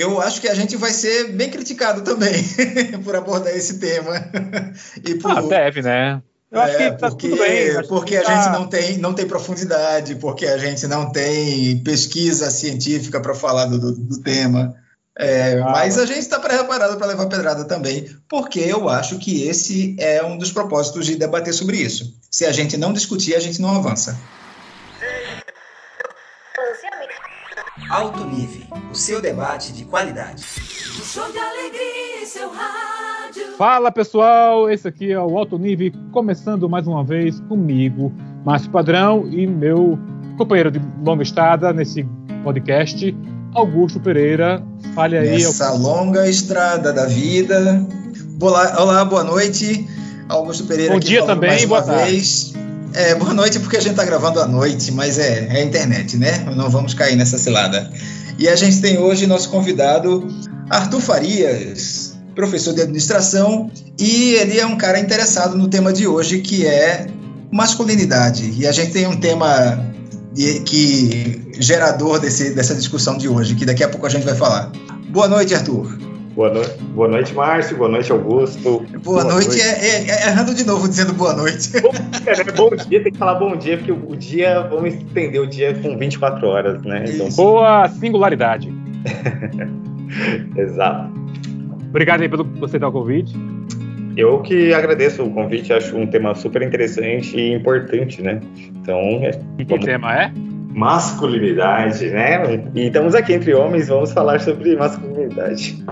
eu acho que a gente vai ser bem criticado também por abordar esse tema. e por, ah, deve, né? Eu acho é, que tá porque, tudo bem. Porque a tá... gente não tem, não tem profundidade, porque a gente não tem pesquisa científica para falar do, do, do tema. É, ah, mas a gente está preparado para levar pedrada também, porque eu acho que esse é um dos propósitos de debater sobre isso. Se a gente não discutir, a gente não avança. Alto Nível, o seu debate de qualidade. Fala pessoal, esse aqui é o Alto Nível, começando mais uma vez comigo, Márcio Padrão e meu companheiro de longa estada nesse podcast, Augusto Pereira. Fale aí. Essa longa estrada da vida. Olá, olá, boa noite. Augusto Pereira Bom dia também, boa tarde. Vez. É, boa noite porque a gente está gravando à noite, mas é, é internet, né? Não vamos cair nessa cilada. E a gente tem hoje nosso convidado, Arthur Farias, professor de administração, e ele é um cara interessado no tema de hoje, que é masculinidade. E a gente tem um tema que gerador desse, dessa discussão de hoje, que daqui a pouco a gente vai falar. Boa noite, Arthur. Boa, no... boa noite, Márcio. Boa noite, Augusto. Boa, boa noite, noite. É, é, é, errando de novo, dizendo boa noite. Bom dia, né? bom dia, tem que falar bom dia, porque o dia, vamos estender o dia com 24 horas, né? Então... Boa singularidade. Exato. Obrigado aí pelo você dar o convite. Eu que agradeço o convite, acho um tema super interessante e importante, né? Então, é, e que vamos... tema é? Masculinidade, né? E estamos aqui entre homens, vamos falar sobre masculinidade.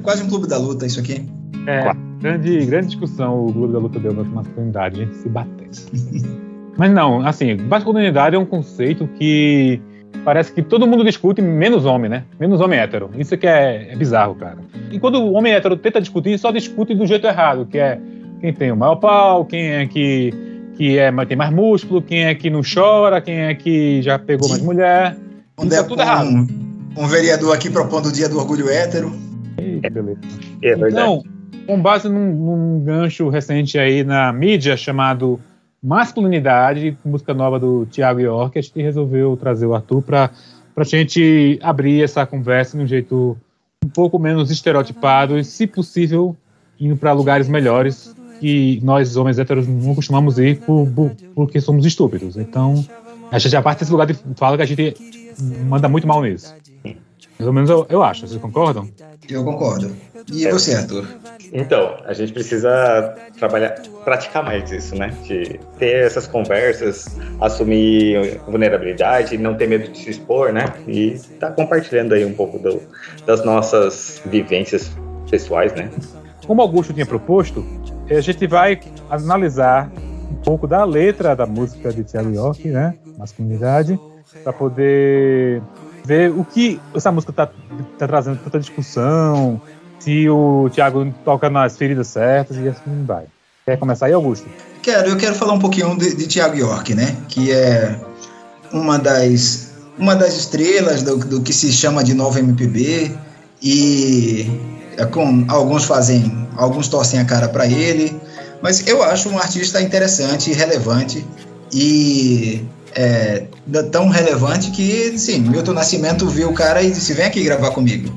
É quase um clube da luta isso aqui. É, grande, grande discussão o clube da luta deu na masculinidade, se batendo. Mas não, assim, masculinidade é um conceito que parece que todo mundo discute, menos homem, né? Menos homem hétero. Isso que é, é bizarro, cara. E quando o homem hétero tenta discutir, só discute do jeito errado, que é quem tem o maior pau, quem é que, que é, tem mais músculo, quem é que não chora, quem é que já pegou mais mulher. Isso é, é tudo um, errado. Um vereador aqui propondo o dia do orgulho hétero. Eita, beleza. É então, com base num, num, gancho recente aí na mídia chamado Masculinidade, música nova do Tiago York, a gente resolveu trazer o Arthur para a gente abrir essa conversa de um jeito um pouco menos estereotipado e, se possível, indo para lugares melhores que nós, homens héteros, não costumamos ir por, por, porque somos estúpidos. Então, a gente já parte desse lugar de fala que a gente manda muito mal nisso. Pelo menos eu, eu acho. Vocês concordam? Eu concordo. E é. você, Arthur? Então, a gente precisa trabalhar, praticar mais isso, né? De ter essas conversas, assumir vulnerabilidade, não ter medo de se expor, né? E tá compartilhando aí um pouco do, das nossas vivências pessoais, né? Como Augusto tinha proposto, a gente vai analisar um pouco da letra da música de Thiago York, né? Masculinidade, para poder ver o que essa música tá, tá trazendo tanta discussão, se o Thiago toca nas feridas certas e assim vai. Quer começar aí, Augusto? Quero, eu quero falar um pouquinho de, de Thiago York, né? Que é uma das, uma das estrelas do, do que se chama de nova MPB e é com, alguns fazem, alguns torcem a cara para ele, mas eu acho um artista interessante relevante e é, tão relevante que, sim, Milton Nascimento viu o cara e disse: vem aqui gravar comigo.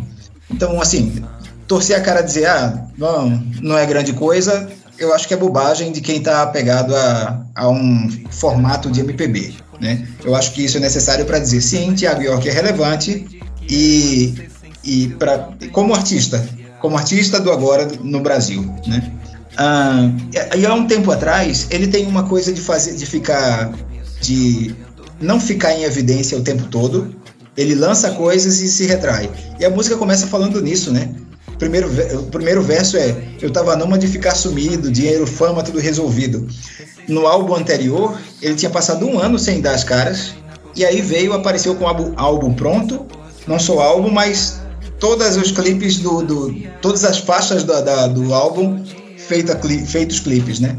Então, assim, torcer a cara e dizer: ah, não, não é grande coisa, eu acho que é bobagem de quem está apegado a, a um formato de MPB. Né? Eu acho que isso é necessário para dizer: sim, Tiago York é relevante e, e pra, como artista, como artista do agora no Brasil. Né? Ah, e há um tempo atrás, ele tem uma coisa de fazer, de ficar de não ficar em evidência o tempo todo. Ele lança coisas e se retrai. E a música começa falando nisso, né? Primeiro, o primeiro verso é: Eu tava numa de ficar sumido, dinheiro, fama, tudo resolvido. No álbum anterior, ele tinha passado um ano sem dar as caras. E aí veio, apareceu com o álbum, pronto. Não só álbum, mas todos os clipes do, do todas as faixas do, da, do álbum feita, feitos clipes, né?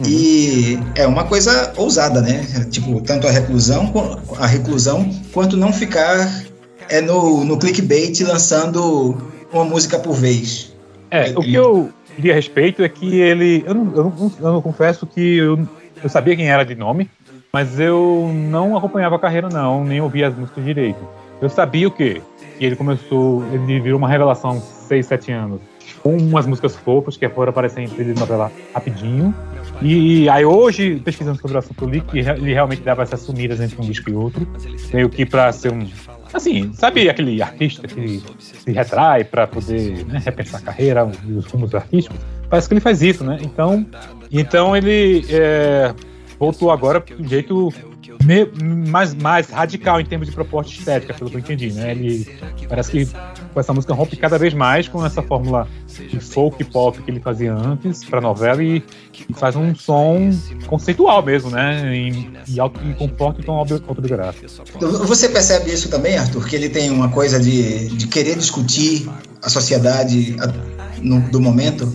Uhum. E é uma coisa ousada, né? Tipo, tanto a reclusão, a reclusão quanto não ficar é no, no clickbait lançando uma música por vez. É, o que eu li a respeito é que ele. Eu não, eu não, eu não confesso que eu, eu sabia quem era de nome, mas eu não acompanhava a carreira, não, nem ouvia as músicas direito. Eu sabia o quê? E ele começou, ele virou uma revelação 6, 7 anos. Com umas músicas fofas que foram aparecer em trilha de novela rapidinho. E, aí hoje, pesquisando sobre o assunto, li que ele realmente dava essas sumidas entre um disco e outro. Meio que pra ser um. Assim, sabe aquele artista que se retrai para poder né, repensar a carreira e os rumos artísticos? Parece que ele faz isso, né? Então, então ele é, voltou agora de um jeito mais, mais radical em termos de proposta estética, pelo que eu entendi, né? Ele parece que com essa música rompe cada vez mais com essa fórmula de folk pop que ele fazia antes para novela e, e, faz um som conceitual mesmo, né? Em, em alto em conforto e autobiográfico. Você percebe isso também, Arthur? Que ele tem uma coisa de, de querer discutir a sociedade no, do momento?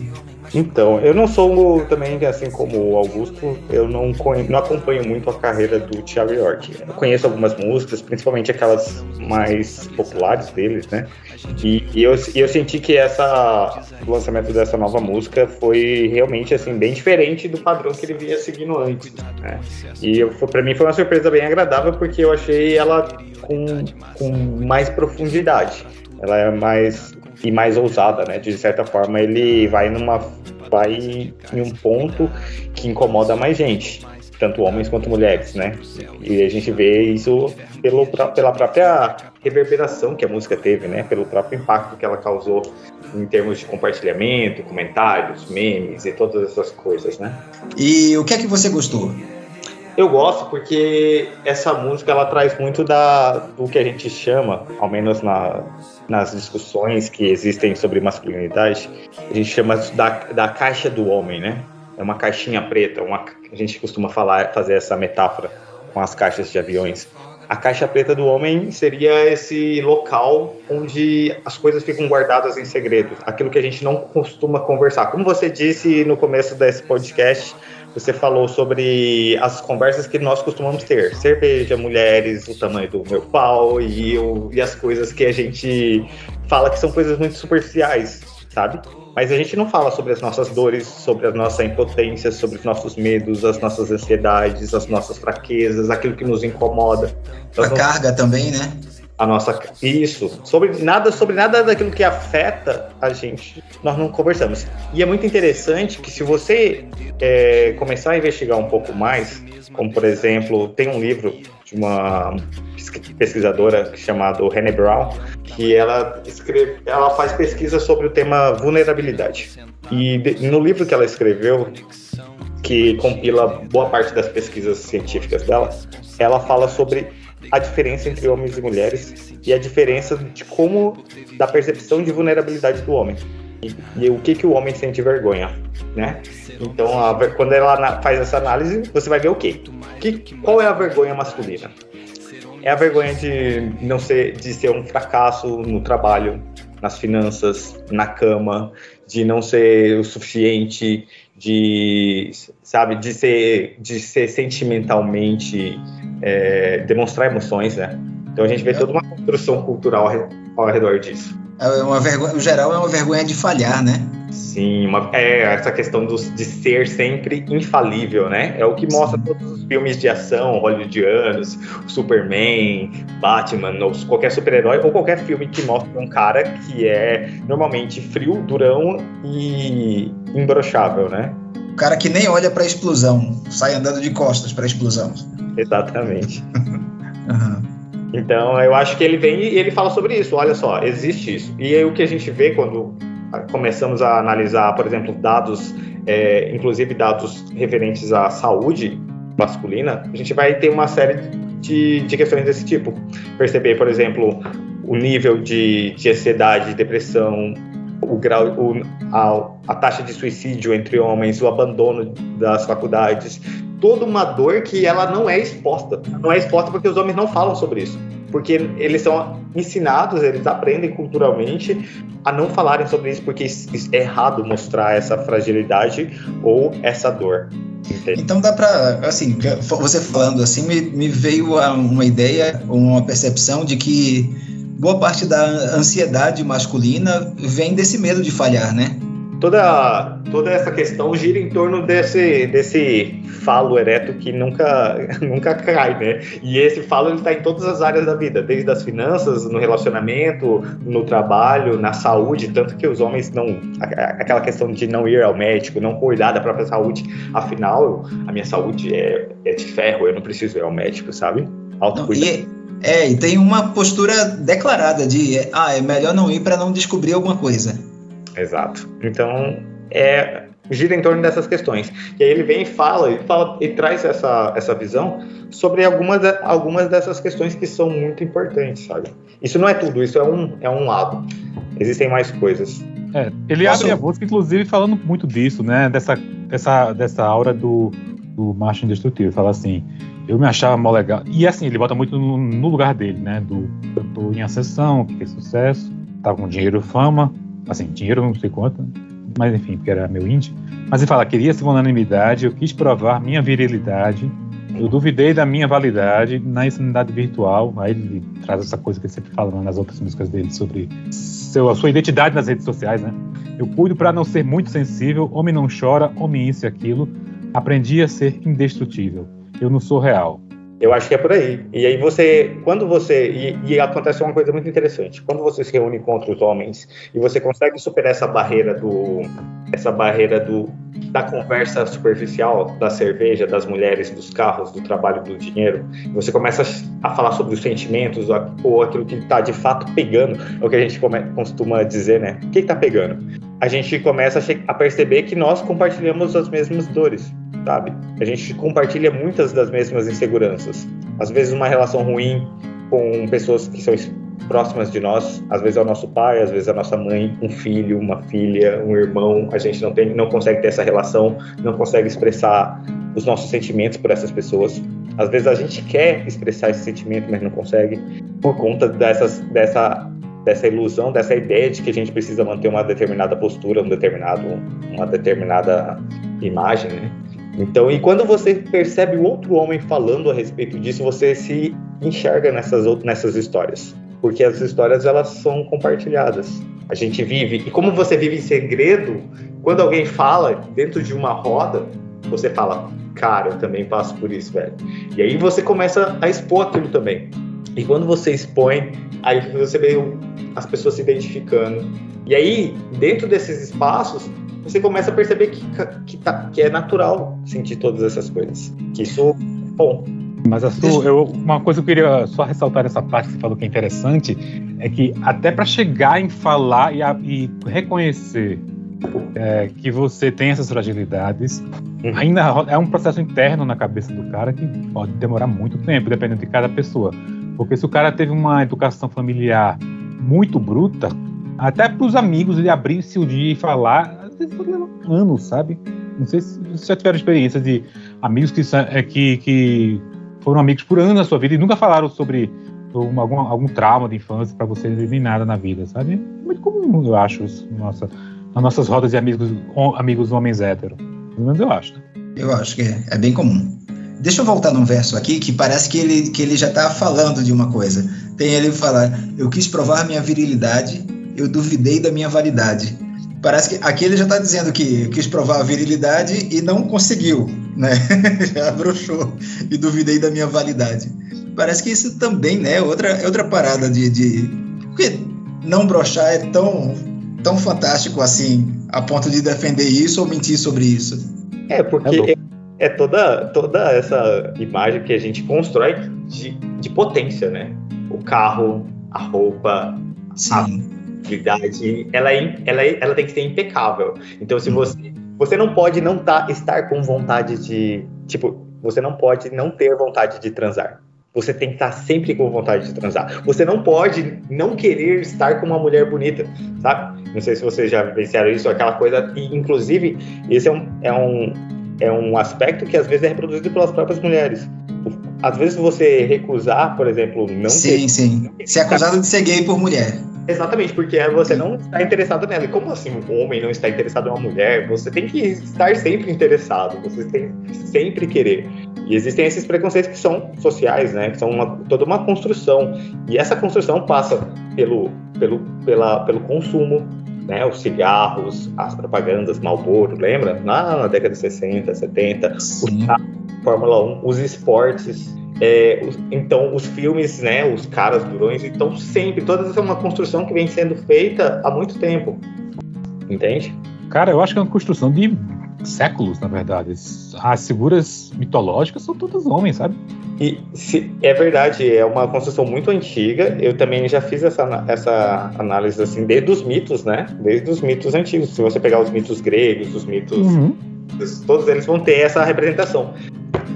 Então, eu não sou também, assim como o Augusto, eu não, não acompanho muito a carreira do Thiago York. Eu conheço algumas músicas, principalmente aquelas mais populares deles, né? E, e eu, e eu senti que essa, o lançamento dessa nova música foi realmente, assim, bem diferente do padrão que ele vinha seguindo antes, né? E para mim foi uma surpresa bem agradável, porque eu achei ela com, com mais profundidade. Ela é mais e mais ousada, né? De certa forma, ele vai numa vai em um ponto que incomoda mais gente, tanto homens quanto mulheres, né? E a gente vê isso pelo, pela própria reverberação que a música teve, né? Pelo próprio impacto que ela causou em termos de compartilhamento, comentários, memes e todas essas coisas, né? E o que é que você gostou? Eu gosto porque essa música ela traz muito da, do que a gente chama, ao menos na, nas discussões que existem sobre masculinidade, a gente chama da, da caixa do homem, né? É uma caixinha preta, uma, a gente costuma falar, fazer essa metáfora com as caixas de aviões. A caixa preta do homem seria esse local onde as coisas ficam guardadas em segredo, aquilo que a gente não costuma conversar. Como você disse no começo desse podcast, você falou sobre as conversas que nós costumamos ter. Cerveja, mulheres, o tamanho do meu pau e, eu, e as coisas que a gente fala que são coisas muito superficiais, sabe? Mas a gente não fala sobre as nossas dores, sobre a nossa impotência, sobre os nossos medos, as nossas ansiedades, as nossas fraquezas, aquilo que nos incomoda. A carga também, né? A nossa isso sobre nada sobre nada daquilo que afeta a gente nós não conversamos. E é muito interessante que se você é, começar a investigar um pouco mais como por exemplo tem um livro de uma pesquisadora chamado René Brown que ela escreve ela faz pesquisa sobre o tema vulnerabilidade. E no livro que ela escreveu que compila boa parte das pesquisas científicas dela ela fala sobre a diferença entre homens e mulheres e a diferença de como da percepção de vulnerabilidade do homem e, e o que que o homem sente vergonha, né? Então, a, quando ela faz essa análise, você vai ver o quê? Que, qual é a vergonha masculina? É a vergonha de não ser, de ser um fracasso no trabalho, nas finanças, na cama, de não ser o suficiente, de sabe, de ser, de ser sentimentalmente é, demonstrar emoções, né? Então a gente vê toda uma construção cultural ao redor disso. É uma vergonha, no geral, é uma vergonha de falhar, né? Sim, uma, é essa questão do, de ser sempre infalível, né? É o que mostra todos os filmes de ação hollywoodianos, Superman, Batman, ou qualquer super-herói, ou qualquer filme que mostra um cara que é normalmente frio, durão e imbrochável, né? O cara que nem olha para a explosão, sai andando de costas para a explosão. Exatamente. uhum. Então, eu acho que ele vem e ele fala sobre isso. Olha só, existe isso. E aí o que a gente vê quando começamos a analisar, por exemplo, dados, é, inclusive dados referentes à saúde masculina, a gente vai ter uma série de, de questões desse tipo. Perceber, por exemplo, o nível de, de ansiedade, depressão, o grau, o, a, a taxa de suicídio entre homens, o abandono das faculdades, toda uma dor que ela não é exposta. Não é exposta porque os homens não falam sobre isso. Porque eles são ensinados, eles aprendem culturalmente a não falarem sobre isso, porque é errado mostrar essa fragilidade ou essa dor. Entende? Então dá para, assim, você falando assim, me, me veio uma ideia, uma percepção de que boa parte da ansiedade masculina vem desse medo de falhar, né? Toda toda essa questão gira em torno desse, desse falo ereto que nunca, nunca cai, né? E esse falo está em todas as áreas da vida, desde as finanças, no relacionamento, no trabalho, na saúde, tanto que os homens não. aquela questão de não ir ao médico, não cuidar da própria saúde. Afinal, a minha saúde é, é de ferro, eu não preciso ir ao médico, sabe? Autocuidado. É, e tem uma postura declarada de ah, é melhor não ir para não descobrir alguma coisa. Exato. Então, é gira em torno dessas questões. E aí ele vem e fala, e, fala, e traz essa, essa visão sobre algumas, algumas dessas questões que são muito importantes, sabe? Isso não é tudo, isso é um, é um lado. Existem mais coisas. É, ele Posso... abre a música, inclusive, falando muito disso, né? Dessa, dessa, dessa aura do, do macho indestrutível. Fala assim, eu me achava mó legal. E assim, ele bota muito no, no lugar dele, né? Do eu tô em ascensão, que é sucesso, tava com dinheiro fama, assim, dinheiro não sei quanto, mas enfim, porque era meu indie. Mas ele fala, queria ser unanimidade, eu quis provar minha virilidade, eu duvidei da minha validade na insanidade virtual. Aí ele traz essa coisa que ele sempre fala nas outras músicas dele sobre seu, a sua identidade nas redes sociais, né? Eu cuido para não ser muito sensível, homem não chora, homem isso e aquilo. Aprendi a ser indestrutível. Eu não sou real. Eu acho que é por aí. E aí você, quando você e, e, acontece uma coisa muito interessante. Quando você se reúne com outros homens e você consegue superar essa barreira do, essa barreira do da conversa superficial, da cerveja, das mulheres, dos carros, do trabalho, do dinheiro, você começa a falar sobre os sentimentos ou aquilo que está de fato pegando, é o que a gente costuma dizer, né? O que está pegando? A gente começa a perceber que nós compartilhamos as mesmas dores sabe? A gente compartilha muitas das mesmas inseguranças. Às vezes uma relação ruim com pessoas que são próximas de nós, às vezes é o nosso pai, às vezes é a nossa mãe, um filho, uma filha, um irmão, a gente não tem, não consegue ter essa relação, não consegue expressar os nossos sentimentos por essas pessoas. Às vezes a gente quer expressar esse sentimento, mas não consegue por conta dessas, dessa dessa ilusão, dessa ideia de que a gente precisa manter uma determinada postura, um determinado, uma determinada imagem, né? Então, e quando você percebe o outro homem falando a respeito disso, você se enxerga nessas nessas histórias, porque as histórias elas são compartilhadas. A gente vive e como você vive em segredo, quando alguém fala dentro de uma roda, você fala, cara, eu também passo por isso, velho. E aí você começa a expor aquilo também. E quando você expõe, aí você vê as pessoas se identificando. E aí, dentro desses espaços, você começa a perceber que, que, tá, que é natural sentir todas essas coisas. Que isso, bom. Mas a sua, eu, uma coisa que eu queria só ressaltar nessa parte que você falou que é interessante é que até para chegar em falar e, a, e reconhecer é, que você tem essas fragilidades, uhum. ainda é um processo interno na cabeça do cara que pode demorar muito tempo, dependendo de cada pessoa. Porque se o cara teve uma educação familiar muito bruta, até para os amigos ele abrir-se o dia e falar, pode levar anos, sabe? Não sei se vocês já tiveram experiência de amigos que, é, que, que foram amigos por anos na sua vida e nunca falaram sobre algum, algum trauma de infância para você nem nada na vida, sabe? É muito comum, eu acho, isso, nossa, nas nossas rodas de amigos, amigos homens héteros. Pelo menos eu acho. Né? Eu acho que é, é bem comum. Deixa eu voltar num verso aqui que parece que ele, que ele já está falando de uma coisa. Tem ele falar: Eu quis provar minha virilidade, eu duvidei da minha validade. Parece que aqui ele já está dizendo que quis provar a virilidade e não conseguiu, né? já broxou e duvidei da minha validade. Parece que isso também, né? Outra, é outra parada de, de. Porque não brochar é tão, tão fantástico assim, a ponto de defender isso ou mentir sobre isso. É, porque é, é toda, toda essa imagem que a gente constrói de, de potência, né? O carro, a roupa, Sim. a atividade, ela, é, ela, é, ela tem que ser impecável. Então, se uhum. você. Você não pode não tá, estar com vontade de. Tipo, você não pode não ter vontade de transar. Você tem que estar sempre com vontade de transar. Você não pode não querer estar com uma mulher bonita, sabe? Não sei se vocês já venceram isso, aquela coisa. E, inclusive, esse é um, é um, é um aspecto que às vezes é reproduzido pelas próprias mulheres. Às vezes você recusar, por exemplo, não sim, ter, sim. Ser acusado de ser gay por mulher. Exatamente, porque você não está interessado nela. E como assim um homem não está interessado em uma mulher? Você tem que estar sempre interessado, você tem que sempre querer. E existem esses preconceitos que são sociais, né? Que são uma, toda uma construção. E essa construção passa pelo, pelo, pela, pelo consumo, né? Os cigarros, as propagandas, Marlboro, lembra? Lá na década de 60, 70, Sim. os Fórmula 1, os esportes. É, os, então, os filmes, né, os caras durões, então sempre, toda essa é uma construção que vem sendo feita há muito tempo. Entende? Cara, eu acho que é uma construção de séculos, na verdade. As figuras mitológicas são todas homens, sabe? E se, é verdade, é uma construção muito antiga. Eu também já fiz essa, essa análise assim, desde os mitos, né? Desde os mitos antigos. Se você pegar os mitos gregos, os mitos. Uhum. Todos eles vão ter essa representação.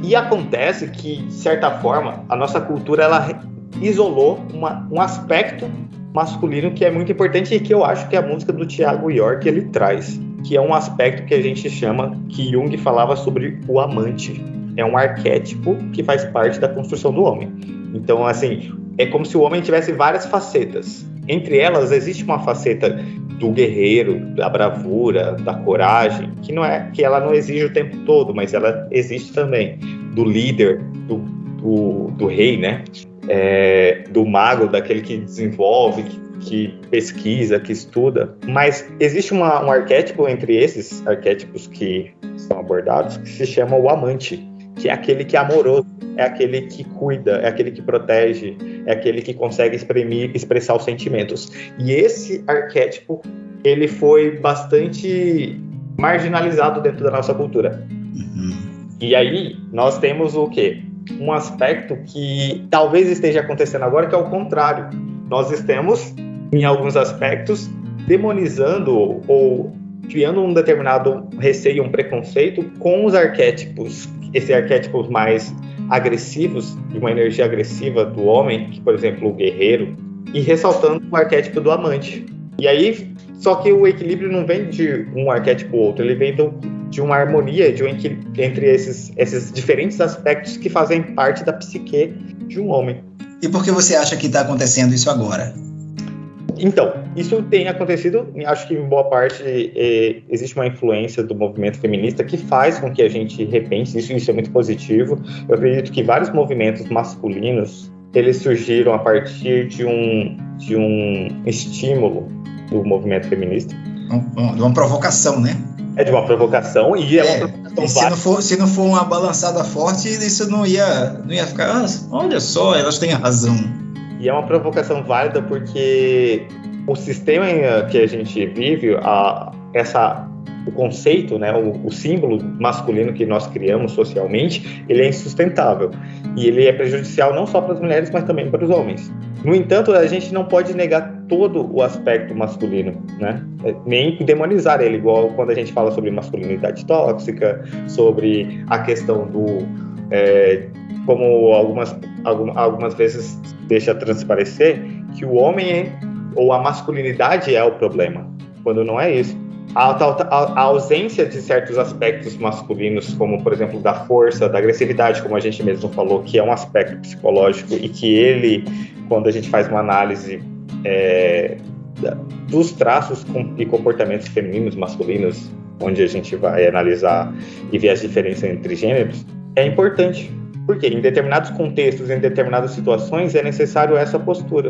E acontece que, de certa forma, a nossa cultura ela isolou uma, um aspecto masculino que é muito importante e que eu acho que a música do Tiago York ele traz, que é um aspecto que a gente chama, que Jung falava sobre o amante. É um arquétipo que faz parte da construção do homem. Então, assim, é como se o homem tivesse várias facetas. Entre elas, existe uma faceta do guerreiro, da bravura, da coragem, que não é que ela não exige o tempo todo, mas ela existe também. Do líder, do, do, do rei, né? é, do mago, daquele que desenvolve, que, que pesquisa, que estuda. Mas existe uma, um arquétipo entre esses arquétipos que são abordados que se chama o amante, que é aquele que é amoroso, é aquele que cuida, é aquele que protege, é aquele que consegue exprimir, expressar os sentimentos. E esse arquétipo ele foi bastante marginalizado dentro da nossa cultura. Uhum. E aí nós temos o quê? um aspecto que talvez esteja acontecendo agora, que é o contrário. Nós estamos, em alguns aspectos, demonizando ou criando um determinado receio, um preconceito com os arquétipos, esses arquétipos mais agressivos, de uma energia agressiva do homem, que, por exemplo, o guerreiro, e ressaltando o arquétipo do amante. E aí, só que o equilíbrio não vem de um arquétipo ou outro, ele vem do, de uma harmonia de um, entre esses, esses diferentes aspectos que fazem parte da psique de um homem. E por que você acha que está acontecendo isso agora? Então, isso tem acontecido, acho que em boa parte é, existe uma influência do movimento feminista que faz com que a gente repense isso, isso é muito positivo. Eu acredito que vários movimentos masculinos, eles surgiram a partir de um, de um estímulo do movimento feminista. De uma provocação, né? É de uma provocação e é, é uma provocação se não, for, se não for uma balançada forte, isso não ia, não ia ficar. Ah, olha só, elas têm razão. E é uma provocação válida porque o sistema que a gente vive, a, essa, o conceito, né, o, o, símbolo masculino que nós criamos socialmente, ele é insustentável. E ele é prejudicial não só para as mulheres, mas também para os homens. No entanto, a gente não pode negar todo o aspecto masculino, né? Nem demonizar ele, igual quando a gente fala sobre masculinidade tóxica, sobre a questão do. É, como algumas, algumas vezes deixa transparecer, que o homem é, ou a masculinidade é o problema, quando não é isso. A, a, a, ausência de certos aspectos masculinos, como por exemplo da força, da agressividade, como a gente mesmo falou, que é um aspecto psicológico e que ele quando a gente faz uma análise é, dos traços e comportamentos femininos, masculinos, onde a gente vai analisar e ver as diferenças entre gêneros, é importante. Porque em determinados contextos, em determinadas situações, é necessário essa postura,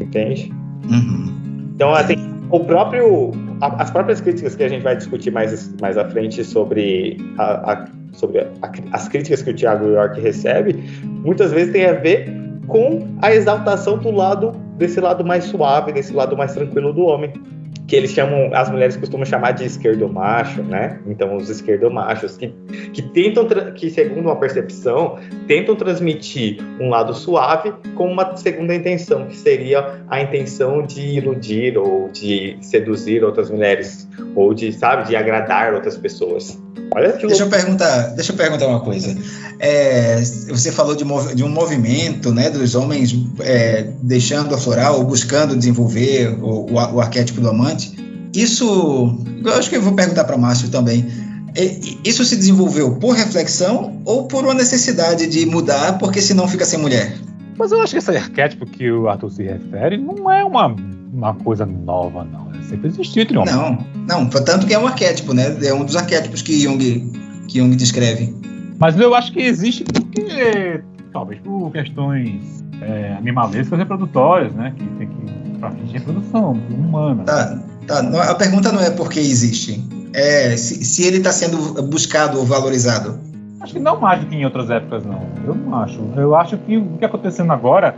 entende? Uhum. Então, assim, o próprio, as próprias críticas que a gente vai discutir mais, mais à frente sobre, a, a sobre a, as críticas que o Thiago York recebe, muitas vezes tem a ver com a exaltação do lado desse lado mais suave, desse lado mais tranquilo do homem, que eles chamam, as mulheres costumam chamar de esquerdomacho, né? Então os esquerdomachos que, que tentam, que segundo uma percepção, tentam transmitir um lado suave com uma segunda intenção, que seria a intenção de iludir ou de seduzir outras mulheres ou de, sabe, de agradar outras pessoas. Olha que deixa eu perguntar, deixa eu perguntar uma coisa. É, você falou de, de, um movimento, né, dos homens é, deixando aflorar ou buscando desenvolver o, o, o, arquétipo do amante. Isso, eu acho que eu vou perguntar para Márcio também. É, isso se desenvolveu por reflexão ou por uma necessidade de mudar, porque senão fica sem mulher? Mas eu acho que esse arquétipo que o Arthur se refere não é uma, uma coisa nova, não. É sempre existiu homens. Não, não, tanto que é um arquétipo, né? É um dos arquétipos que Jung, que Jung descreve. Mas eu acho que existe porque, talvez por questões é, animalescas reprodutórias, né? Que tem que para fins de reprodução humana. Tá. Tá, a pergunta não é por que existe, é se, se ele está sendo buscado ou valorizado. Acho que não mais do que em outras épocas, não. Eu não acho. Eu acho que o que está acontecendo agora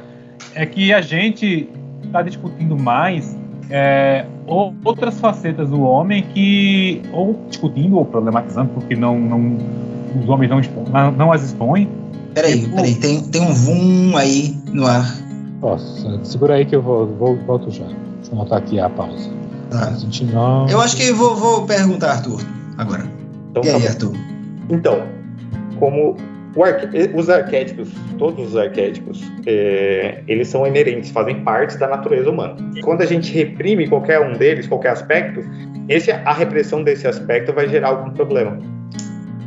é que a gente está discutindo mais é, outras facetas do homem que, ou discutindo ou problematizando, porque não, não os homens não, expõem, não, não as expõem. Peraí, tipo, peraí, tem, tem um vum aí no ar. Nossa, segura aí que eu vou, vou volto já. Deixa eu notar aqui a pausa. Tá. Eu acho que vou, vou perguntar, Arthur, agora. Então, e aí, tá Arthur? Então, como os arquétipos, todos os arquétipos, é, eles são inerentes, fazem parte da natureza humana. Quando a gente reprime qualquer um deles, qualquer aspecto, esse, a repressão desse aspecto vai gerar algum problema.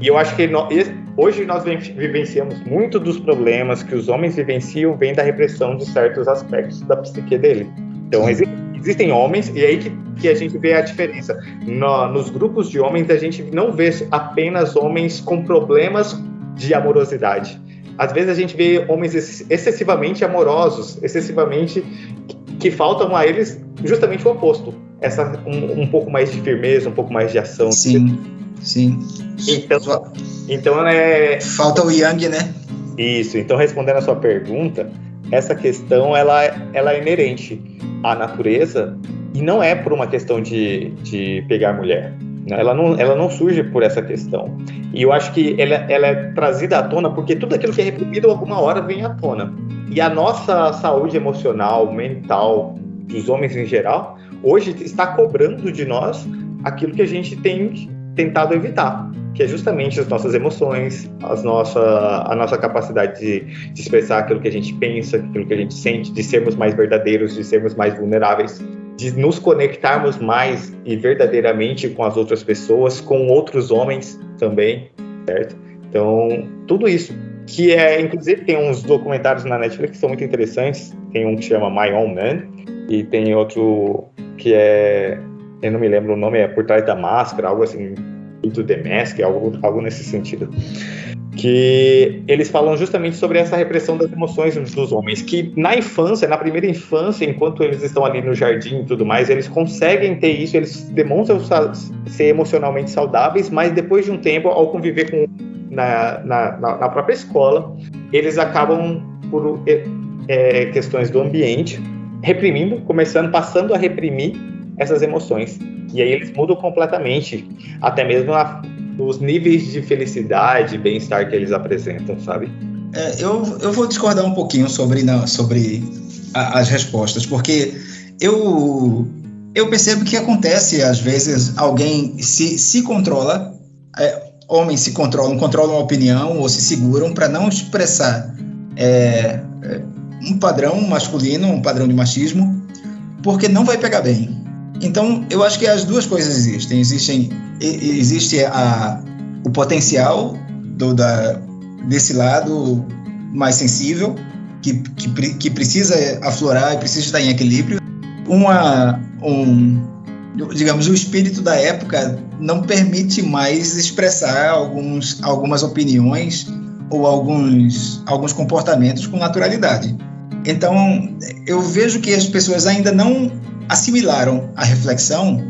E eu acho que nós, hoje nós vivenciamos muito dos problemas que os homens vivenciam vem da repressão de certos aspectos da psique dele. Então, existem homens, e é aí que, que a gente vê a diferença. No, nos grupos de homens, a gente não vê apenas homens com problemas de amorosidade. Às vezes a gente vê homens excessivamente amorosos, excessivamente que faltam a eles justamente o oposto. Essa um, um pouco mais de firmeza, um pouco mais de ação. Sim, sim. Então, então é. Falta o Yang, né? Isso. Então respondendo a sua pergunta, essa questão ela, ela é inerente à natureza e não é por uma questão de, de pegar mulher. Ela não, ela não surge por essa questão. E eu acho que ela, ela é trazida à tona porque tudo aquilo que é reprimido alguma hora vem à tona. E a nossa saúde emocional, mental, dos homens em geral, hoje está cobrando de nós aquilo que a gente tem tentado evitar, que é justamente as nossas emoções, as nossa, a nossa capacidade de, de, expressar aquilo que a gente pensa, aquilo que a gente sente, de sermos mais verdadeiros, de sermos mais vulneráveis de nos conectarmos mais e verdadeiramente com as outras pessoas, com outros homens também, certo? Então, tudo isso que é, inclusive tem uns documentários na Netflix que são muito interessantes. Tem um que chama My Own Man e tem outro que é, eu não me lembro o nome, é Por Trás da Máscara, algo assim, Into the Mask, algo, algo nesse sentido. Que eles falam justamente sobre essa repressão das emoções dos homens, que na infância, na primeira infância, enquanto eles estão ali no jardim e tudo mais, eles conseguem ter isso, eles demonstram ser emocionalmente saudáveis, mas depois de um tempo, ao conviver com na, na, na própria escola, eles acabam por é, questões do ambiente reprimindo, começando, passando a reprimir essas emoções. E aí eles mudam completamente, até mesmo a, os níveis de felicidade e bem-estar que eles apresentam, sabe? É, eu, eu vou discordar um pouquinho sobre, não, sobre a, as respostas, porque eu, eu percebo que acontece, às vezes, alguém se, se controla, é, homens se controlam, controlam a opinião ou se seguram para não expressar é, é, um padrão masculino, um padrão de machismo, porque não vai pegar bem. Então, eu acho que as duas coisas existem. Existem, existe a, o potencial do, da, desse lado mais sensível, que, que, que, precisa aflorar e precisa estar em equilíbrio. Uma, um, digamos, o espírito da época não permite mais expressar alguns, algumas opiniões ou alguns, alguns comportamentos com naturalidade. Então, eu vejo que as pessoas ainda não assimilaram a reflexão,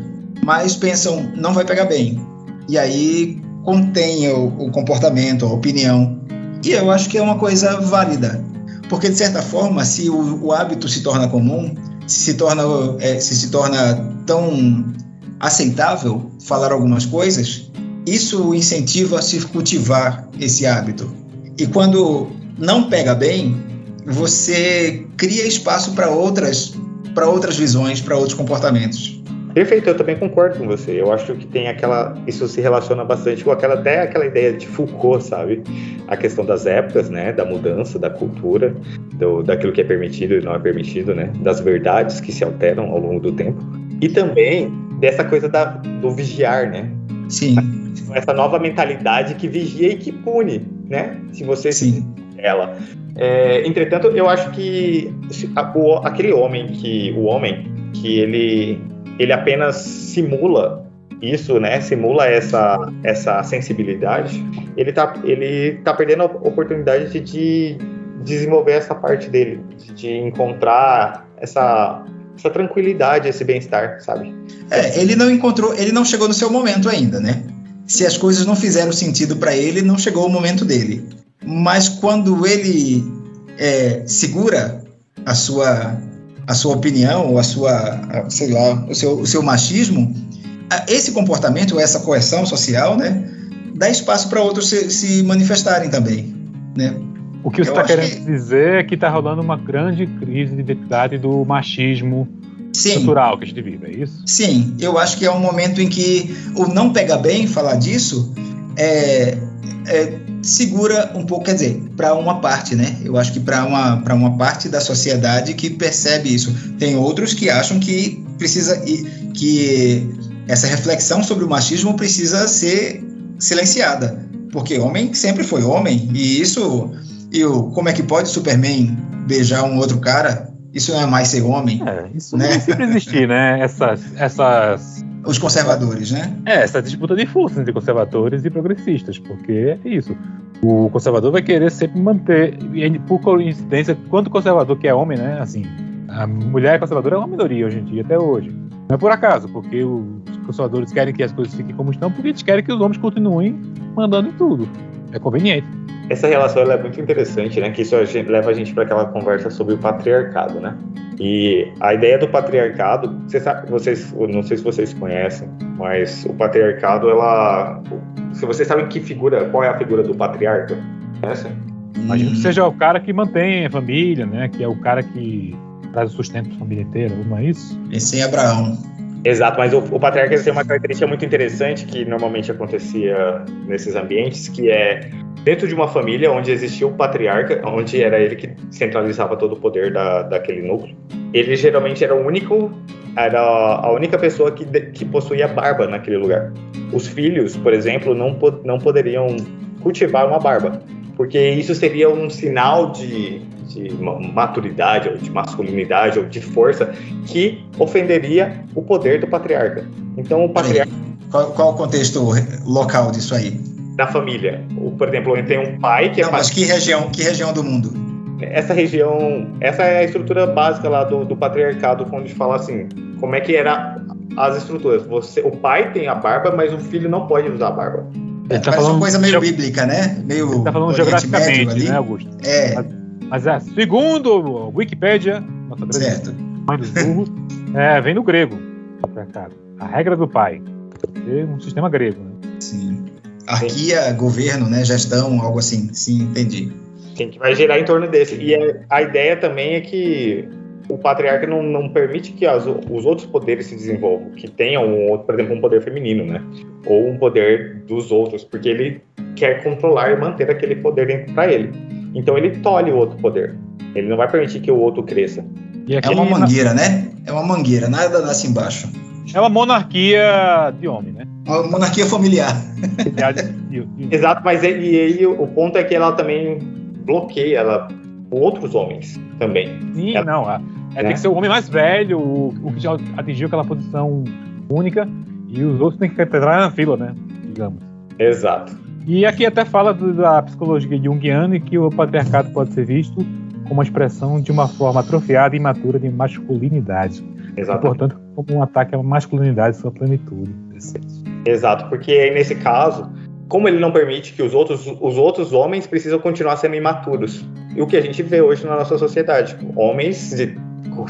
mas pensam, não vai pegar bem. E aí contém o, o comportamento, a opinião. E eu acho que é uma coisa válida. Porque, de certa forma, se o, o hábito se torna comum, se se torna, é, se se torna tão aceitável falar algumas coisas, isso incentiva a se cultivar esse hábito. E quando não pega bem, você cria espaço para outras para outras visões, para outros comportamentos. Perfeito, eu também concordo com você. Eu acho que tem aquela. Isso se relaciona bastante com aquela até aquela ideia de Foucault, sabe? A questão das épocas, né? Da mudança, da cultura, do, daquilo que é permitido e não é permitido, né? Das verdades que se alteram ao longo do tempo. E também dessa coisa da, do vigiar, né? Sim. Essa nova mentalidade que vigia e que pune, né? Se você Sim. Ela. É, entretanto, eu acho que o, aquele homem que o homem que ele ele apenas simula isso, né? Simula essa essa sensibilidade. Ele tá ele tá perdendo a oportunidade de, de desenvolver essa parte dele, de encontrar essa essa tranquilidade, esse bem-estar, sabe? É, ele não encontrou, ele não chegou no seu momento ainda, né? Se as coisas não fizeram sentido para ele, não chegou o momento dele. Mas quando ele é, segura a sua a sua opinião ou a sua, sei lá, o seu, o seu machismo, esse comportamento, essa coerção social, né, dá espaço para outros se, se, manifestarem também, né? O que você está querendo que... dizer é que está rolando uma grande crise de identidade do machismo Sim. cultural que a gente vive, é isso? Sim, eu acho que é um momento em que o não pega bem falar disso é, é segura um pouco, quer dizer, para uma parte, né? Eu acho que para uma, uma parte da sociedade que percebe isso. Tem outros que acham que precisa que essa reflexão sobre o machismo precisa ser silenciada, porque homem sempre foi homem e isso e o, como é que pode Superman beijar um outro cara? Isso não é mais ser homem? É, isso né? não sempre existir, né? Essas, essas os conservadores, né? É, essa disputa de força entre conservadores e progressistas, porque é isso. O conservador vai querer sempre manter, e por coincidência, quanto conservador que é homem, né? Assim, a mulher conservadora é uma minoria hoje em dia, até hoje. Não é por acaso, porque os conservadores querem que as coisas fiquem como estão, porque eles querem que os homens continuem mandando em tudo. É conveniente. Essa relação é muito interessante, né? Que isso a gente, leva a gente para aquela conversa sobre o patriarcado, né? E a ideia do patriarcado, você sabe, vocês, não sei se vocês conhecem, mas o patriarcado, ela, se vocês sabem que figura, qual é a figura do patriarca? Essa? Imagino que seja o cara que mantém a família, né? Que é o cara que traz o sustento da família inteira, não é isso? Esse é Abraão. Exato, mas o, o patriarca tem uma característica muito interessante que normalmente acontecia nesses ambientes, que é dentro de uma família onde existia o patriarca, onde era ele que centralizava todo o poder da, daquele núcleo, ele geralmente era o único, era a única pessoa que, que possuía barba naquele lugar. Os filhos, por exemplo, não, não poderiam cultivar uma barba, porque isso seria um sinal de, de maturidade, ou de masculinidade, ou de força, que ofenderia o poder do patriarca. Então, o patriarca. Qual, qual o contexto local disso aí? Da família. O, por exemplo, tem um pai que é. Não, mas que região, que região do mundo? Essa região. Essa é a estrutura básica lá do, do patriarcado, onde fala assim: como é que era as estruturas. Você, o pai tem a barba, mas o filho não pode usar a barba. Ele tá falando uma coisa meio bíblica, né? Meio Ele tá falando geograficamente, né, Augusto? É. Mas, é, segundo a Wikipedia, nossa grande certo. mãe dos burros, é, vem do grego, a regra do pai. Um sistema grego, né? Sim. Arquia, governo, né? Gestão, algo assim. Sim, entendi. Sim, que vai gerar em torno desse. E a, a ideia também é que o patriarca não, não permite que as, os outros poderes se desenvolvam, que tenham, um, por exemplo, um poder feminino, né? Ou um poder dos outros, porque ele quer controlar e manter aquele poder dentro para ele. Então ele tolhe o outro poder. Ele não vai permitir que o outro cresça. é uma mangueira, né? É uma mangueira, nada nasce embaixo. É uma monarquia de homem, né? Uma monarquia familiar. Exato, mas e aí o ponto é que ela também bloqueia ela, outros homens também. Sim, ela, não. É, é, tem que ser o homem mais velho, o, o que já atingiu aquela posição única, e os outros têm que entrar na fila, né? Digamos. Exato. E aqui até fala da psicologia junguiana e que o patriarcado pode ser visto como uma expressão de uma forma atrofiada e imatura de masculinidade. Exato. Portanto, como um ataque à masculinidade e sua plenitude. Exato, porque nesse caso, como ele não permite que os outros, os outros homens precisam continuar sendo imaturos. E o que a gente vê hoje na nossa sociedade, homens de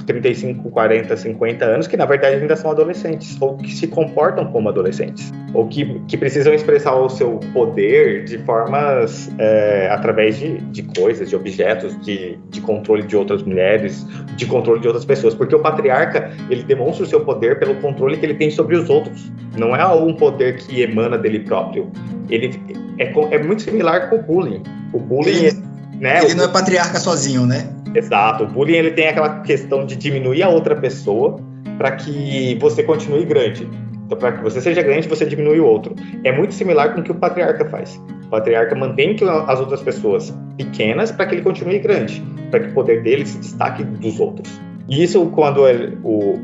35, 40, 50 anos, que na verdade ainda são adolescentes, ou que se comportam como adolescentes, ou que, que precisam expressar o seu poder de formas é, através de, de coisas, de objetos, de, de controle de outras mulheres, de controle de outras pessoas, porque o patriarca ele demonstra o seu poder pelo controle que ele tem sobre os outros, não é um poder que emana dele próprio. Ele é, é muito similar com o bullying. O bullying, ele, né? Ele não é patriarca sozinho, né? Exato. O bullying ele tem aquela questão de diminuir a outra pessoa para que você continue grande. Então, para que você seja grande, você diminui o outro. É muito similar com o que o patriarca faz. O patriarca mantém as outras pessoas pequenas para que ele continue grande, para que o poder dele se destaque dos outros. E isso, quando ele, o,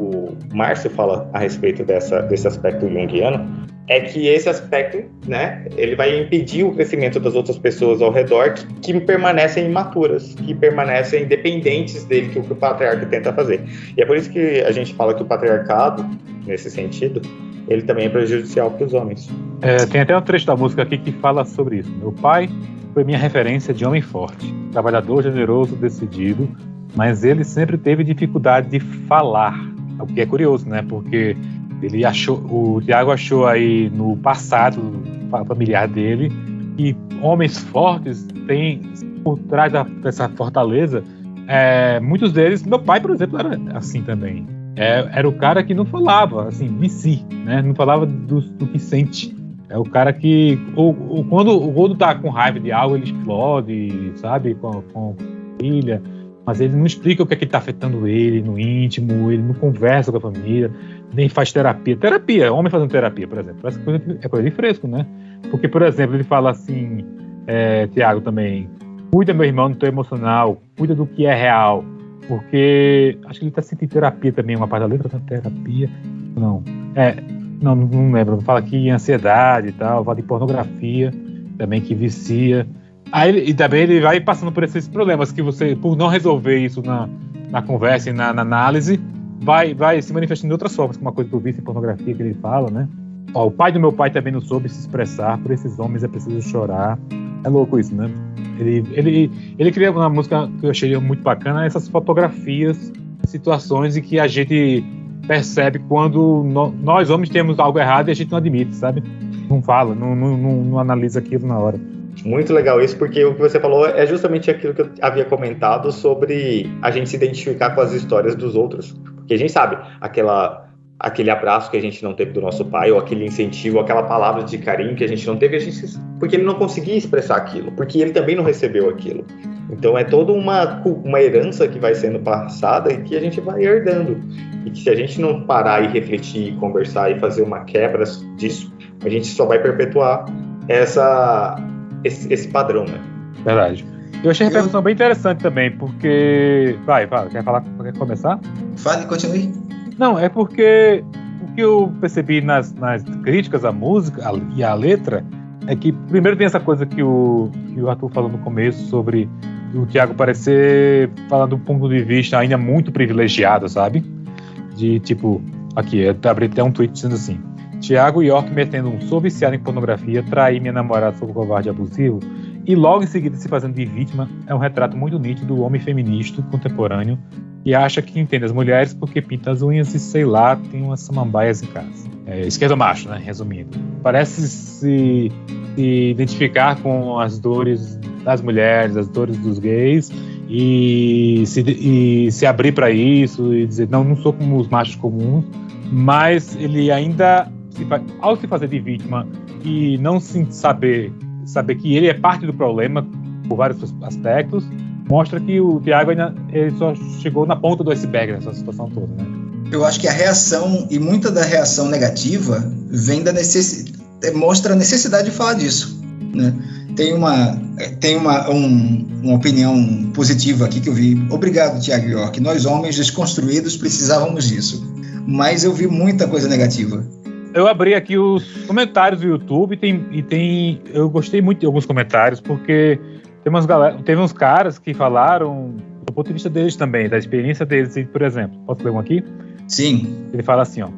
o Márcio fala a respeito dessa, desse aspecto junguiano, é que esse aspecto, né, ele vai impedir o crescimento das outras pessoas ao redor que, que permanecem imaturas, que permanecem independentes dele, que o, que o patriarca tenta fazer. E é por isso que a gente fala que o patriarcado, nesse sentido, ele também é prejudicial para os homens. É, tem até um trecho da música aqui que fala sobre isso. Meu pai foi minha referência de homem forte, trabalhador, generoso, decidido, mas ele sempre teve dificuldade de falar, o que é curioso, né? Porque ele achou, o Tiago achou aí no passado familiar dele que homens fortes têm por trás da, dessa fortaleza. É, muitos deles, meu pai, por exemplo, era assim também. É, era o cara que não falava assim de si, né? Não falava do, do que sente. É o cara que, quando o Gordo tá com raiva de algo, ele explode, sabe, com, com filha mas ele não explica o que é que está afetando ele no íntimo, ele não conversa com a família, nem faz terapia. Terapia, homem fazendo terapia, por exemplo, parece coisa, é coisa de fresco, né? Porque, por exemplo, ele fala assim, é, Tiago também, cuida, meu irmão, do teu emocional, cuida do que é real, porque acho que ele está sentindo terapia também, uma parte da letra, tá? Terapia, não, é, não, não lembro, fala aqui ansiedade e tal, fala de pornografia também que vicia, Aí e também ele vai passando por esses problemas que você, por não resolver isso na, na conversa e na, na análise, vai, vai se manifestando de outras formas, como uma coisa do vício em pornografia que ele fala, né? Ó, o pai do meu pai também não soube se expressar, por esses homens é preciso chorar. É louco isso, né? Ele, ele, ele cria uma música que eu achei muito bacana, essas fotografias, situações em que a gente percebe quando no, nós homens temos algo errado e a gente não admite, sabe? Não fala, não, não, não, não analisa aquilo na hora. Muito legal isso, porque o que você falou é justamente aquilo que eu havia comentado sobre a gente se identificar com as histórias dos outros. Porque a gente sabe, aquela, aquele abraço que a gente não teve do nosso pai, ou aquele incentivo, aquela palavra de carinho que a gente não teve, a gente, porque ele não conseguia expressar aquilo, porque ele também não recebeu aquilo. Então é toda uma, uma herança que vai sendo passada e que a gente vai herdando. E que se a gente não parar e refletir, conversar e fazer uma quebra disso, a gente só vai perpetuar essa esse, esse padrão, né? Verdade. Eu achei a repercussão eu... bem interessante também, porque. Vai, vai, quer falar? Quer começar? Fale, continue. Não, é porque o que eu percebi nas, nas críticas à música e à letra é que, primeiro, tem essa coisa que o, que o Arthur falou no começo sobre o Tiago parecer falar do ponto de vista ainda muito privilegiado, sabe? De tipo, aqui, eu abri até um tweet dizendo assim: Tiago York metendo um sou viciado em pornografia, trair minha namorada sob covarde abusivo e logo em seguida se fazendo de vítima é um retrato muito nítido do homem feminista contemporâneo que acha que entende as mulheres porque pinta as unhas e sei lá, tem umas samambaias em casa. É, esquerdo macho, né? Resumindo. Parece se, se identificar com as dores das mulheres, as dores dos gays e se, e se abrir para isso e dizer não, não sou como os machos comuns, mas ele ainda se, ao se fazer de vítima e não se saber, saber que ele é parte do problema por vários aspectos, mostra que o Thiago ainda ele só chegou na ponta do iceberg nessa situação toda, né? Eu acho que a reação e muita da reação negativa vem da necessidade, mostra a necessidade de falar disso, né? Tem uma tem uma, um, uma opinião positiva aqui que eu vi. Obrigado, Tiago York. Nós homens desconstruídos precisávamos disso. Mas eu vi muita coisa negativa eu abri aqui os comentários do YouTube tem, e tem. Eu gostei muito de alguns comentários, porque tem umas galera, teve uns caras que falaram do ponto de vista deles também, da experiência deles, por exemplo. Posso ler um aqui? Sim. Ele fala assim, ó.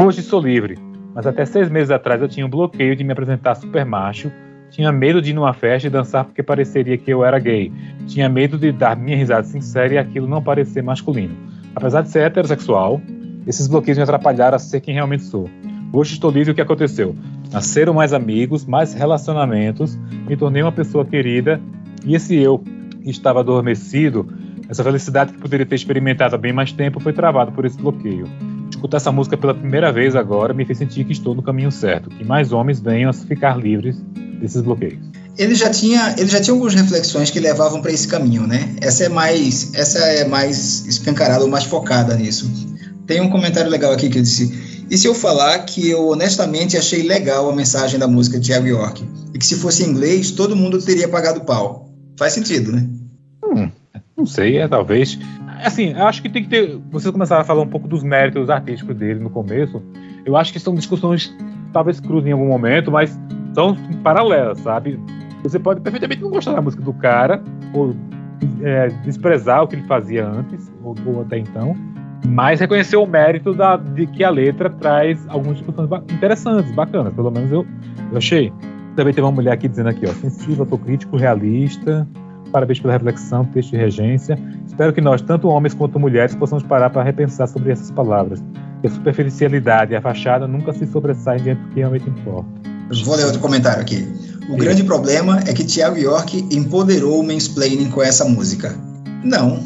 Hoje sou livre, mas até seis meses atrás eu tinha um bloqueio de me apresentar super macho, tinha medo de ir numa festa e dançar porque pareceria que eu era gay, tinha medo de dar minha risada sincera e aquilo não parecer masculino. Apesar de ser heterossexual, esses bloqueios me atrapalharam a ser quem realmente sou. Hoje estou livre o que aconteceu. Nasceram mais amigos, mais relacionamentos, me tornei uma pessoa querida e esse eu que estava adormecido, essa felicidade que poderia ter experimentado há bem mais tempo, foi travado por esse bloqueio. Escutar essa música pela primeira vez agora me fez sentir que estou no caminho certo, que mais homens venham a ficar livres desses bloqueios. Ele já tinha, ele já tinha algumas reflexões que levavam para esse caminho, né? Essa é mais, essa é mais escancarada mais focada nisso. Tem um comentário legal aqui que eu disse: e se eu falar que eu honestamente achei legal a mensagem da música de Thiago York e que se fosse em inglês todo mundo teria pagado pau? Faz sentido, né? Hum, não sei, é talvez. Assim, eu acho que tem que ter. Vocês começaram a falar um pouco dos méritos artísticos dele no começo. Eu acho que são discussões talvez cruzem em algum momento, mas são paralelas, sabe? Você pode perfeitamente não gostar da música do cara, ou é, desprezar o que ele fazia antes, ou, ou, até então, mas reconhecer o mérito da, de que a letra traz algumas discussões interessantes, bacanas, pelo menos eu, eu achei. Também tem uma mulher aqui dizendo aqui, ó, sensível, autocrítico, realista, parabéns pela reflexão, texto de regência. Espero que nós, tanto homens quanto mulheres, possamos parar para repensar sobre essas palavras. Que a superficialidade e a fachada nunca se sobressaem diante do que realmente importa. Vou ler outro comentário aqui. O Sim. grande problema é que Tiago York empoderou o mansplaining com essa música. Não,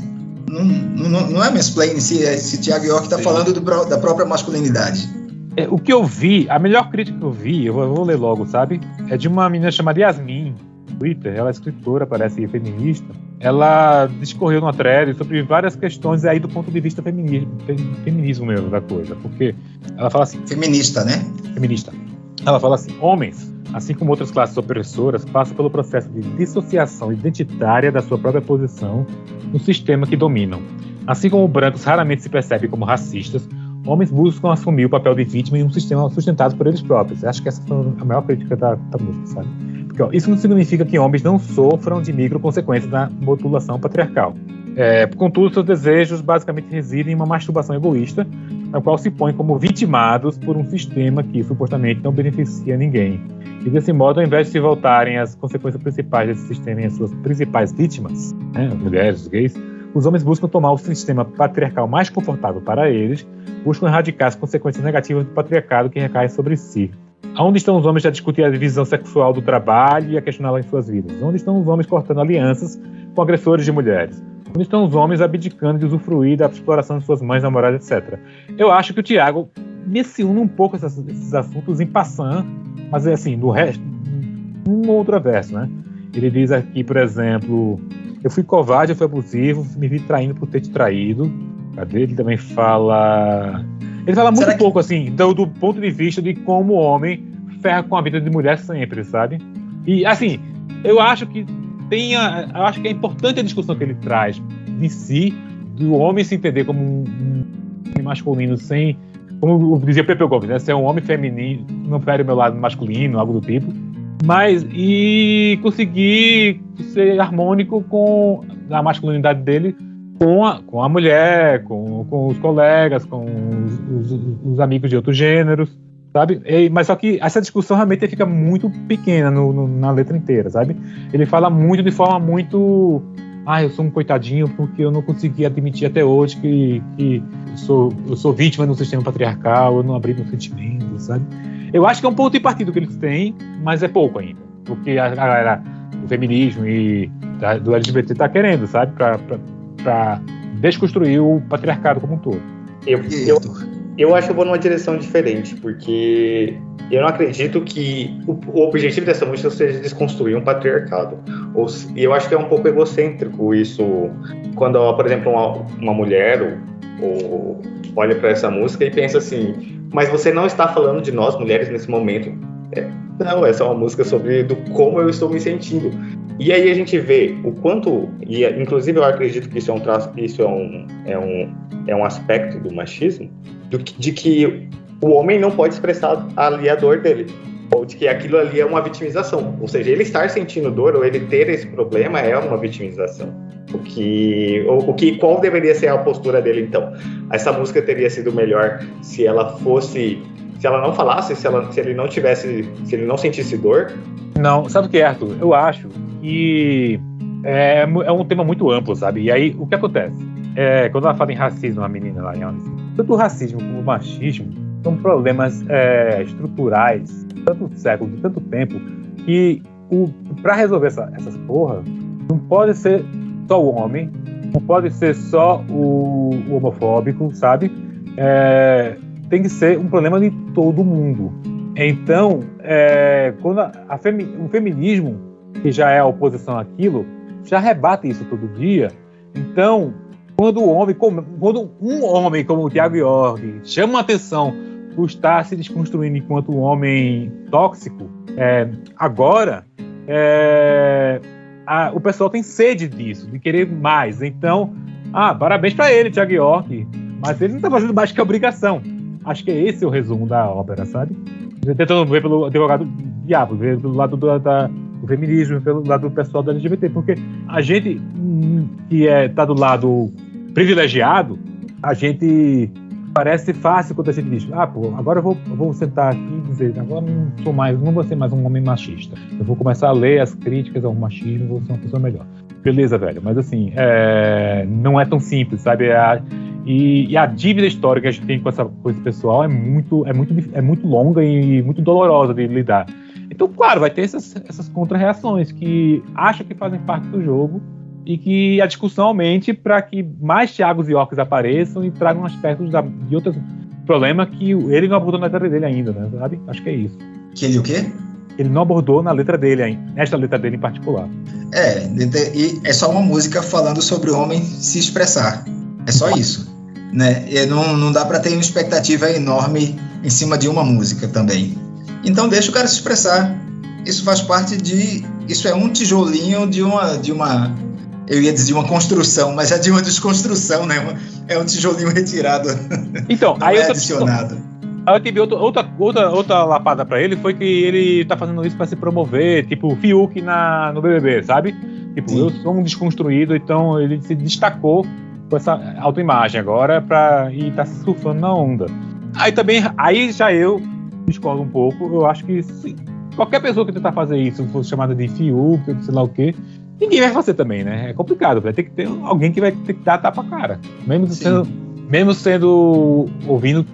não, não, não é mansplaining se, se Tiago York está falando do, da própria masculinidade. É, o que eu vi, a melhor crítica que eu vi, eu vou, vou ler logo, sabe? É de uma menina chamada Yasmin, Twitter, ela é escritora, parece feminista. Ela discorreu numa thread sobre várias questões aí do ponto de vista feminismo, feminismo mesmo da coisa, porque ela fala assim... Feminista, né? Feminista. Ela fala assim, homens, assim como outras classes opressoras, passam pelo processo de dissociação identitária da sua própria posição no sistema que dominam. Assim como brancos raramente se percebem como racistas, homens buscam assumir o papel de vítima em um sistema sustentado por eles próprios. Acho que essa foi a maior crítica da, da música, sabe? Porque ó, isso não significa que homens não sofram de micro consequências da modulação patriarcal. É, contudo, seus desejos basicamente residem em uma masturbação egoísta, na qual se põem como vitimados por um sistema que supostamente não beneficia ninguém. E desse modo, ao invés de se voltarem às consequências principais desse sistema e às suas principais vítimas, né, as mulheres, os gays, os homens buscam tomar o sistema patriarcal mais confortável para eles, buscam erradicar as consequências negativas do patriarcado que recaem sobre si. Onde estão os homens a discutir a divisão sexual do trabalho e a questioná-la em suas vidas? Onde estão os homens cortando alianças com agressores de mulheres? Onde estão os homens abdicando de usufruir da exploração de suas mães, namoradas, etc. Eu acho que o Tiago menciona um pouco esses, esses assuntos em passando, mas é assim, do resto, um outro verso, né? Ele diz aqui, por exemplo, eu fui covarde, eu fui abusivo, me vi traindo por ter te traído. Cadê? Ele também fala ele fala muito pouco, assim, do, do, ponto de vista de como o homem ferra com a vida de mulher sempre, sabe? E, assim, eu acho que tem a, eu acho que é importante a discussão que ele traz de si, do homem se entender como um, um masculino sem, como dizia Pepe Gomes, né? Ser um homem feminino, não fere o meu lado masculino, algo do tipo. Mas, e conseguir ser harmônico com a masculinidade dele com a, com a mulher, com, com os colegas, com os, os, os amigos de outros gêneros, sabe? E, mas só que essa discussão realmente fica muito pequena no, no, na letra inteira, sabe? Ele fala muito de forma muito. Ah, eu sou um coitadinho porque eu não consegui admitir até hoje que, que eu, sou, eu sou vítima do sistema patriarcal, eu não abri meus sentimentos, sabe? Eu acho que é um ponto de partido que eles têm, mas é pouco ainda. Porque a galera do feminismo e da, do LGBT tá querendo, sabe? Pra, pra, para desconstruir o patriarcado como um todo. Eu, eu, eu acho que eu vou numa direção diferente, porque eu não acredito que o, o, objetivo dessa música seja desconstruir um patriarcado. Ou, e eu acho que é um pouco egocêntrico isso, quando, por exemplo, uma, uma mulher ou, ou olha para essa música e pensa assim: mas você não está falando de nós mulheres nesse momento. É, não, essa é uma música sobre do como eu estou me sentindo. E aí a gente vê o quanto, e inclusive eu acredito que isso é um traço, isso é um, é um, é um aspecto do machismo, do, de que o homem não pode expressar ali a dor dele, ou de que aquilo ali é uma vitimização. Ou seja, ele estar sentindo dor ou ele ter esse problema é uma vitimização. O que, o, o que, qual deveria ser a postura dele então? Essa música teria sido melhor se ela fosse se ela não falasse, se, ela, se ele não tivesse, se ele não sentisse dor? Não, sabe o que é, Arthur? Eu acho que é, é um tema muito amplo, sabe? E aí, o que acontece? É, quando ela fala em racismo, a menina lá em tanto o racismo como o machismo são problemas é, estruturais, tanto século, de tanto tempo, que para resolver essa, essas porra, não pode ser só o homem, não pode ser só o, o homofóbico, sabe? É, tem que ser um problema de todo mundo. Então, é, quando a, a femi, o feminismo, que já é a oposição àquilo, já rebate isso todo dia. Então, quando o homem, quando um homem como o Tiago York chama atenção por estar se desconstruindo enquanto um homem tóxico, é, agora é, a, o pessoal tem sede disso, de querer mais. Então, ah, parabéns para ele, Tiago York, mas ele não está fazendo mais que obrigação acho que esse é o resumo da ópera, sabe? Tentando ver pelo advogado diabo, ver pelo lado do, da, do feminismo, pelo lado do pessoal da LGBT, porque a gente hum, que é, tá do lado privilegiado, a gente parece fácil quando a gente diz, ah, pô, agora eu vou, eu vou sentar aqui e dizer, agora não sou mais, não vou ser mais um homem machista. Eu vou começar a ler as críticas ao machismo, vou ser uma pessoa melhor. Beleza, velho, mas assim, é, não é tão simples, sabe? A, e, e, a dívida histórica que a gente tem com essa coisa pessoal é muito, é muito, é muito longa e muito dolorosa de lidar. Então, claro, vai ter essas, essas contra-reações que acham que fazem parte do jogo e que a discussão aumente para que mais Thiagos e Orcs apareçam e tragam aspectos da, de outros problemas que ele não abordou na letra dele ainda, né? Sabe? Acho que é isso. Que ele o quê? Ele não abordou na letra dele ainda, nesta letra dele em particular. É, e é só uma música falando sobre o homem se expressar. É só isso. Né? E não, não dá para ter uma expectativa enorme em cima de uma música também. Então deixa o cara se expressar. Isso faz parte de. Isso é um tijolinho de uma, de uma eu ia dizer uma construção, mas é de uma desconstrução, né? É um tijolinho retirado. Então, aí é adicionado. Aí eu tive outra, outra, outra, outra lapada para ele, foi que ele tá fazendo isso para se promover, tipo Fiuk na, no BBB, sabe? Tipo, Sim. eu sou um desconstruído, então ele se destacou com essa autoimagem agora pra, e tá surfando na onda. Aí também, aí já eu discordo um pouco, eu acho que se qualquer pessoa que tentar fazer isso fosse chamada de Fiuk, sei lá o quê, ninguém vai fazer também, né? É complicado, vai ter que ter alguém que vai ter que dar tapa a cara. Mesmo sendo, mesmo sendo ouvindo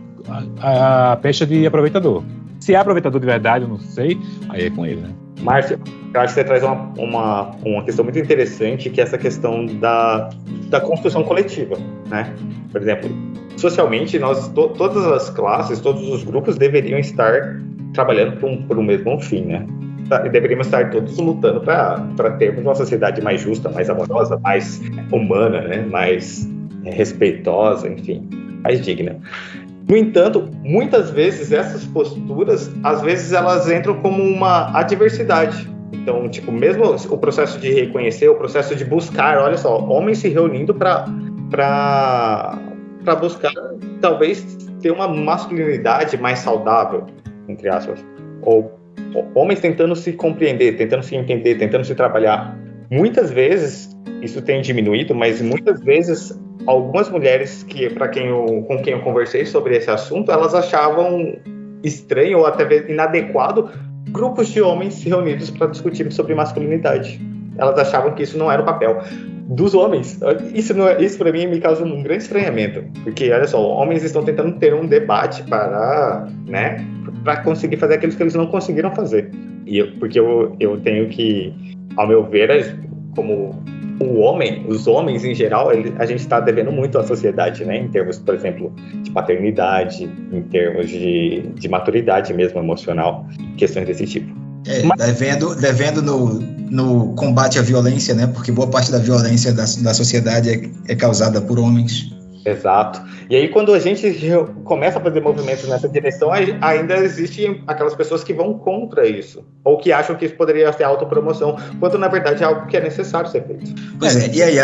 a, a pecha de aproveitador. Se é aproveitador de verdade, eu não sei, aí é com ele, né? Márcio, eu acho que você traz uma, uma, uma questão muito interessante, que é essa questão da, da construção coletiva, né? Por exemplo, socialmente, nós, to, todas as classes, todos os grupos deveriam estar trabalhando por um, por um mesmo fim, né? Tá, deveríamos estar todos lutando para termos uma sociedade mais justa, mais amorosa, mais humana, né? mais é, respeitosa, enfim, mais digna. No entanto, muitas vezes essas posturas, às vezes elas entram como uma adversidade. Então, tipo, mesmo o processo de reconhecer, o processo de buscar, olha só, homens se reunindo para para buscar talvez ter uma masculinidade mais saudável, entre aspas, ou homens tentando se compreender, tentando se entender, tentando se trabalhar. Muitas vezes isso tem diminuído, mas muitas vezes algumas mulheres que para quem eu, com quem eu conversei sobre esse assunto, elas achavam estranho ou até inadequado grupos de homens reunidos para discutir sobre masculinidade. Elas achavam que isso não era o papel dos homens. Isso, não é, isso para mim me causa um grande estranhamento, porque olha só, homens estão tentando ter um debate para, né, para conseguir fazer aquilo que eles não conseguiram fazer. E eu, porque eu, eu tenho que, ao meu ver, como o homem, os homens em geral, ele, a gente está devendo muito à sociedade, né? Em termos, por exemplo, de paternidade, em termos de, de maturidade mesmo emocional, questões desse tipo. É, Mas... devendo, devendo no, no combate à violência, né? Porque boa parte da violência da, da sociedade é, é causada por homens. Exato. E aí, quando a gente começa a fazer movimentos nessa direção, ainda existem aquelas pessoas que vão contra isso, ou que acham que isso poderia ser autopromoção, quando na verdade é algo que é necessário ser feito. Pois é, e aí,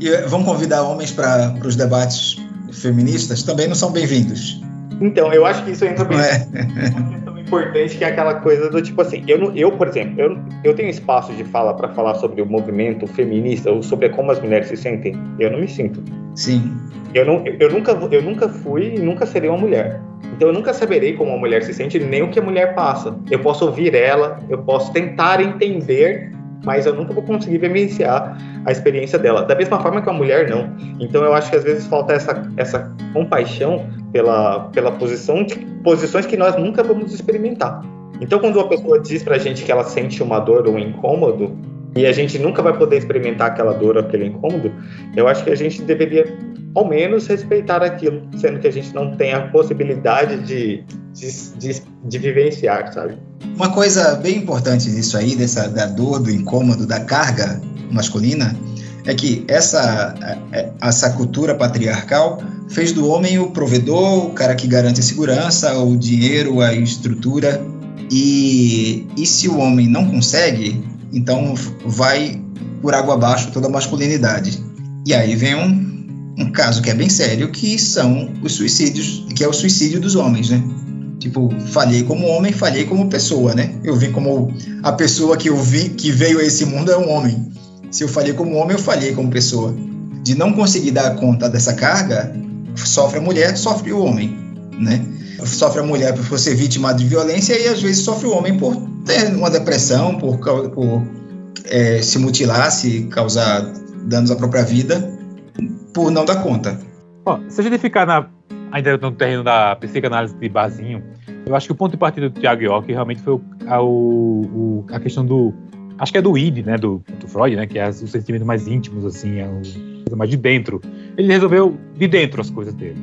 e vão convidar homens para os debates feministas? Também não são bem-vindos. Então, eu acho que isso entra bem. É. importante que é aquela coisa do tipo assim, eu, eu por exemplo, eu, eu tenho espaço de fala para falar sobre o movimento feminista ou sobre como as mulheres se sentem. Eu não me sinto. Sim. Eu, não, eu, nunca, eu nunca fui e nunca serei uma mulher. Então eu nunca saberei como uma mulher se sente, nem o que a mulher passa. Eu posso ouvir ela, eu posso tentar entender, mas eu nunca vou conseguir vivenciar a experiência dela. Da mesma forma que a mulher não. Então eu acho que às vezes falta essa, essa compaixão pela, pela posição posições que nós nunca vamos experimentar. Então quando uma pessoa diz pra gente que ela sente uma dor ou um incômodo, e a gente nunca vai poder experimentar aquela dor aquele incômodo, eu acho que a gente deveria ao menos respeitar aquilo, sendo que a gente não tem a possibilidade de, de, de, de vivenciar, sabe? Uma coisa bem importante nisso aí, dessa da dor, do incômodo, da carga masculina, é que essa, é, essa cultura patriarcal fez do homem o provedor, o cara que garante a segurança, o dinheiro, a estrutura. E, e se o homem não consegue, então vai por água abaixo toda a masculinidade. E aí vem um um caso que é bem sério, que são os suicídios, que é o suicídio dos homens, né? Tipo, falhei como homem, falhei como pessoa, né? Eu vim como a pessoa que eu vi que veio a esse mundo é um homem. Se eu falhei como homem, eu falhei como pessoa. De não conseguir dar conta dessa carga, sofre a mulher, sofre o homem, né? Sofre a mulher por ser vítima de violência e às vezes sofre o homem por ter uma depressão, por, por é, se mutilar, se causar danos à própria vida, por não dar conta. Bom, se a gente ficar na, ainda no terreno da psicanálise de Bazinho, eu acho que o ponto de partida do Tiago York realmente foi o, a, o, a questão do. Acho que é do id, né? Do, do Freud, né? Que é os sentimentos mais íntimos, assim, é mais de dentro. Ele resolveu de dentro as coisas dele,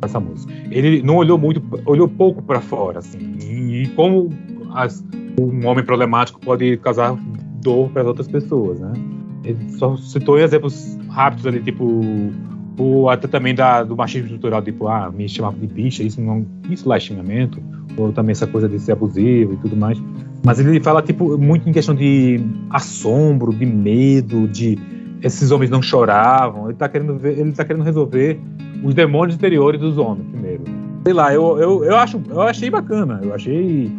essa música. Ele não olhou muito, olhou pouco para fora, assim. E, e como as, um homem problemático pode causar dor para outras pessoas, né? Ele só citou exemplos rápidos ali, tipo ou até também da, do machismo estrutural, tipo, ah, me chamava de bicha, isso não, isso lá é xingamento, ou também essa coisa de ser abusivo e tudo mais. Mas ele fala, tipo, muito em questão de assombro, de medo, de esses homens não choravam, ele tá querendo ver, ele tá querendo resolver os demônios interiores dos homens primeiro. Sei lá, eu, eu, eu, acho, eu achei bacana, eu achei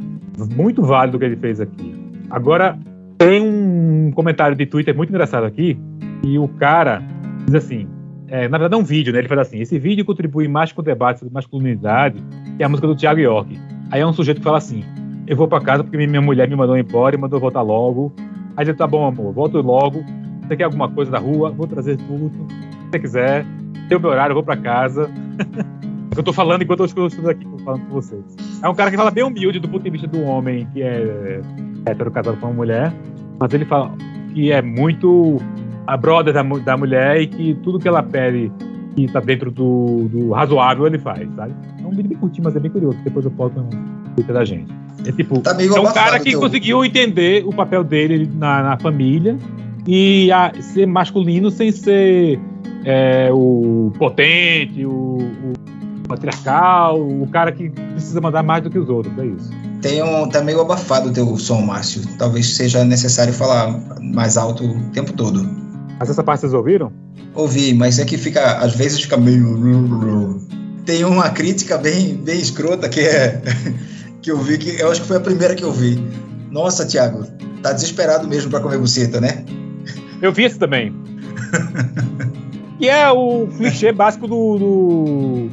muito válido o que ele fez aqui. Agora, tem um comentário de Twitter muito engraçado aqui, e o cara diz assim: é, na verdade é um vídeo, né? Ele fala assim: esse vídeo contribui mais com o debate sobre masculinidade que a música do Thiago York. Aí é um sujeito que fala assim: eu vou para casa porque minha mulher me mandou embora e mandou voltar logo. Aí ele tá bom, amor, volto logo. Você quer alguma coisa da rua? Vou trazer tudo. Se você quiser, tem o meu horário, eu vou para casa. eu tô falando enquanto eu estou aqui falando com vocês. É um cara que fala bem humilde do ponto de vista do homem que é hétero casado com uma mulher, mas ele fala que é muito a brother da, da mulher e que tudo que ela pede que tá dentro do, do razoável ele faz, sabe? É um vídeo bem curtinho, mas é bem curioso. Depois eu posto no Twitter da gente. É tipo, tá é um cara que conseguiu entender o papel dele na, na família e a, ser masculino sem ser é, o potente, o, o patriarcal, o cara que precisa mandar mais do que os outros, é isso. Tem um, tá meio abafado o teu som, Márcio. Talvez seja necessário falar mais alto o tempo todo. Mas essa parte vocês ouviram? Ouvi, mas é que fica, às vezes fica meio. Tem uma crítica bem, bem escrota que é que eu vi que eu acho que foi a primeira que eu vi. Nossa, Thiago, tá desesperado mesmo para comer buceta, né? Eu vi esse também. que é o clichê básico do, do,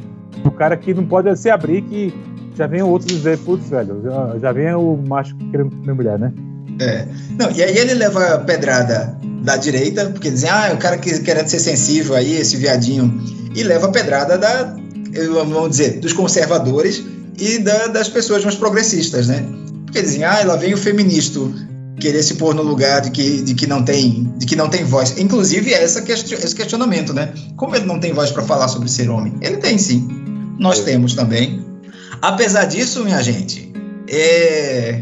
do, cara que não pode se abrir, que já vem outros dizer, putz, velho, já, já vem o macho querendo comer mulher, né? É. Não, e aí ele leva pedrada da direita, porque dizem, ah, o cara que querendo ser sensível aí, esse viadinho, e leva pedrada da, vamos dizer, dos conservadores e da, das pessoas mais progressistas, né? Porque dizem, ah, lá vem o feminista querer se pôr no lugar de que, de que não tem de que não tem voz. Inclusive essa esse questionamento, né? Como ele não tem voz para falar sobre ser homem? Ele tem sim. Nós temos também. Apesar disso, minha gente, é,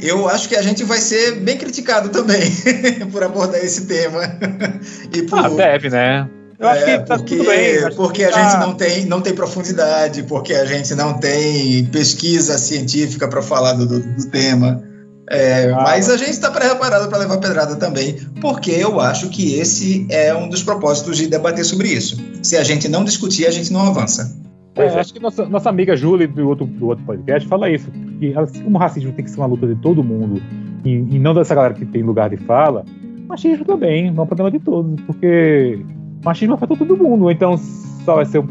eu acho que a gente vai ser bem criticado também por abordar esse tema. e por, ah, deve, né? Eu acho é, que tá porque, tudo bem. Porque a tá... gente não tem, não tem profundidade, porque a gente não tem pesquisa científica para falar do, do, do tema. É, ah, mas a gente está preparado para levar pedrada também, porque eu acho que esse é um dos propósitos de debater sobre isso. Se a gente não discutir, a gente não avança. É, acho que nossa, nossa amiga Julie do outro, do outro podcast fala isso, que assim como o racismo tem que ser uma luta de todo mundo e, e não dessa galera que tem lugar de fala, machismo também, não é um problema de todos, porque machismo afeta todo mundo, então só vai ser um,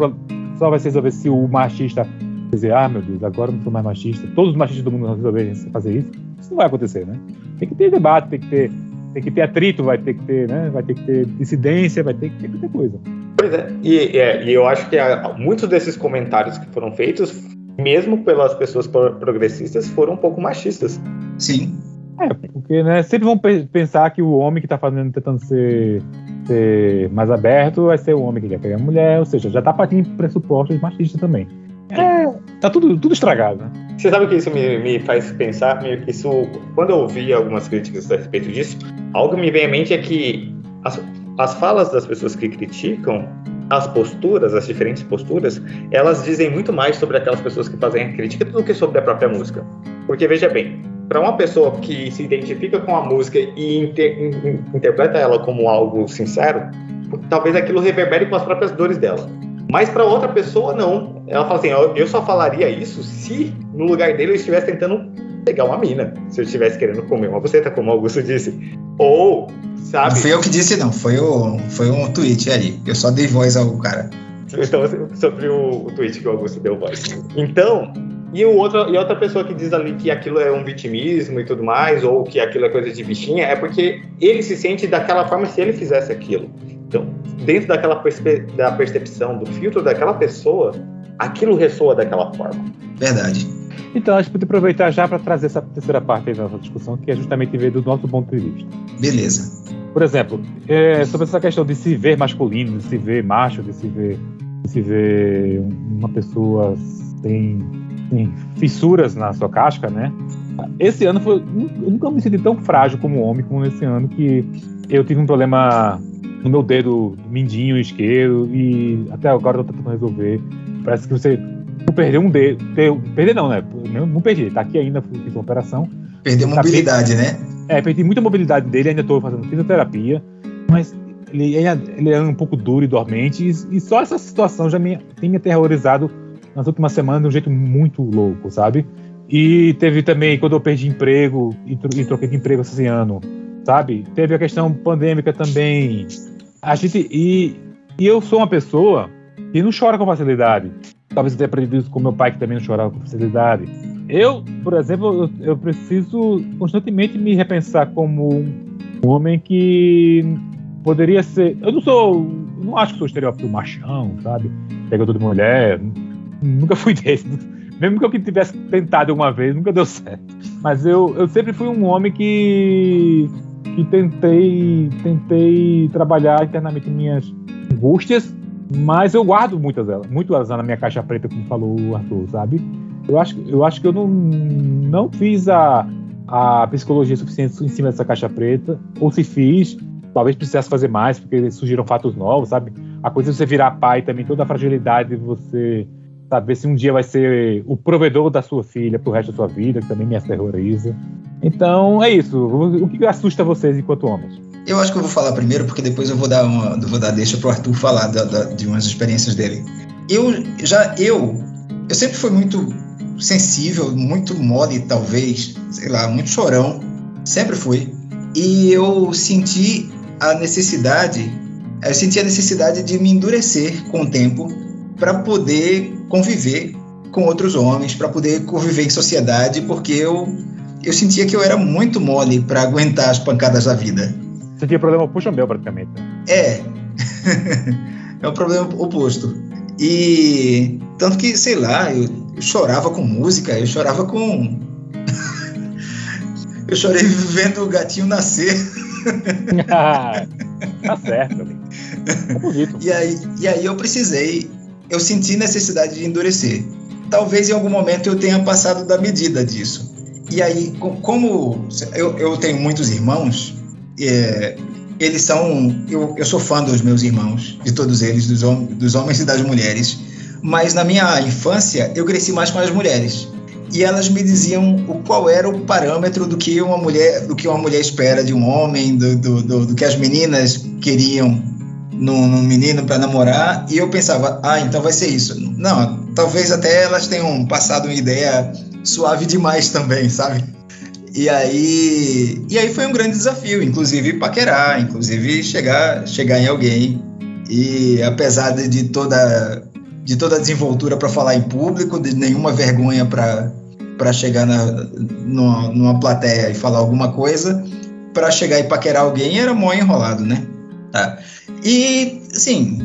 só vai ser resolver se o machista dizer, ah meu Deus, agora não sou mais machista, todos os machistas do mundo vão resolver fazer isso, isso não vai acontecer, né? Tem que ter debate, tem que ter, tem que ter atrito, vai ter que ter, né? Vai ter que ter dissidência, vai ter que ter muita coisa. Pois é, e, é, e eu acho que muitos desses comentários que foram feitos, mesmo pelas pessoas progressistas, foram um pouco machistas. Sim. É, porque né, sempre vão pensar que o homem que está fazendo, tentando ser, ser, mais aberto, vai ser o homem que quer pegar a mulher, ou seja, já está partindo pressupostos machistas também. É, tá tudo, tudo estragado? Você sabe que isso me, me faz pensar? Isso, quando eu ouvi algumas críticas a respeito disso, algo que me vem à mente é que as, as falas das pessoas que criticam, as posturas, as diferentes posturas, elas dizem muito mais sobre aquelas pessoas que fazem a crítica do que sobre a própria música. Porque veja bem, para uma pessoa que se identifica com a música e inter, interpreta ela como algo sincero, talvez aquilo reverbere com as próprias dores dela. Mas para outra pessoa, não. Ela fala assim: eu só falaria isso se no lugar dele eu estivesse tentando pegar uma mina. Se eu estivesse querendo comer uma buceta, como o Augusto disse. Ou, sabe. Não fui eu que disse, não. Foi, o, foi um tweet aí. Eu só dei voz ao cara. Então, sobre o, o tweet que o Augusto deu voz. Então, e, o outro, e outra pessoa que diz ali que aquilo é um vitimismo e tudo mais, ou que aquilo é coisa de bichinha, é porque ele se sente daquela forma se ele fizesse aquilo. Então, dentro daquela perspe da percepção, do filtro daquela pessoa, aquilo ressoa daquela forma. Verdade. Então, acho que pode aproveitar já para trazer essa terceira parte da nossa discussão, que é justamente ver do nosso ponto de vista. Beleza. Por exemplo, é, sobre essa questão de se ver masculino, de se ver macho, de se ver, de se ver uma pessoa sem assim, fissuras na sua casca, né? Esse ano foi. Eu nunca me senti tão frágil como homem como nesse ano que eu tive um problema no meu dedo mindinho esquerdo e até agora eu tô tentando resolver. Parece que você perdeu um dedo. perder não, né? Não, não perdi, tá aqui ainda, fiz uma operação. Perdeu tá mobilidade, né? É, perdi muita mobilidade dele, ainda tô fazendo fisioterapia, mas ele, ele é um pouco duro e dormente, e, e só essa situação já me, tem me aterrorizado nas últimas semanas de um jeito muito louco, sabe? E teve também, quando eu perdi emprego e, troquei de emprego esse ano, sabe? Teve a questão pandêmica também. A gente, e, e eu sou uma pessoa que não chora com facilidade. Talvez eu tenha aprendido isso com meu pai, que também não chorava com facilidade. Eu, por exemplo, eu, eu preciso constantemente me repensar como um homem que poderia ser. Eu não sou. Não acho que sou estereótipo machão, sabe? Pegador de mulher nunca fui desse. Mesmo que eu tivesse tentado uma vez, nunca deu certo. Mas eu, eu sempre fui um homem que, que tentei, tentei trabalhar internamente minhas angústias, mas eu guardo muitas delas, muito elas na minha caixa preta, como falou o Arthur, sabe? Eu acho, eu acho que eu não, não fiz a, a psicologia suficiente em cima dessa caixa preta, ou se fiz, talvez precisasse fazer mais, porque surgiram fatos novos, sabe? A coisa de você virar pai também, toda a fragilidade de você saber se um dia vai ser o provedor da sua filha pro resto da sua vida, que também me aterroriza. Então, é isso. O que assusta vocês enquanto homens? Eu acho que eu vou falar primeiro, porque depois eu vou dar uma, vou dar deixa pro Arthur falar da, da, de umas experiências dele. Eu já eu eu sempre fui muito sensível, muito mole, talvez, sei lá, muito chorão, sempre fui. E eu senti a necessidade, eu senti a necessidade de me endurecer com o tempo para poder conviver com outros homens, para poder conviver em sociedade, porque eu, eu sentia que eu era muito mole para aguentar as pancadas da vida. Você tinha problema puxa-bel praticamente. É. é um problema oposto. E tanto que, sei lá, eu, eu chorava com música, eu chorava com. eu chorei vendo o gatinho nascer. tá certo. Tá bonito. E aí, e aí eu precisei eu senti necessidade de endurecer. Talvez em algum momento eu tenha passado da medida disso. E aí, como eu, eu tenho muitos irmãos, é, eles são. Eu, eu sou fã dos meus irmãos, de todos eles, dos, hom dos homens e das mulheres. Mas na minha infância, eu cresci mais com as mulheres. E elas me diziam o qual era o parâmetro do que uma mulher, do que uma mulher espera de um homem, do, do, do, do que as meninas queriam no menino para namorar e eu pensava, ah, então vai ser isso. Não, talvez até elas tenham passado uma ideia suave demais também, sabe? E aí, e aí foi um grande desafio, inclusive paquerar, inclusive chegar, chegar em alguém. E apesar de, de toda de toda a desenvoltura para falar em público, de nenhuma vergonha para para chegar na, numa, numa plateia e falar alguma coisa, para chegar e paquerar alguém era mó enrolado, né? Tá. E, assim,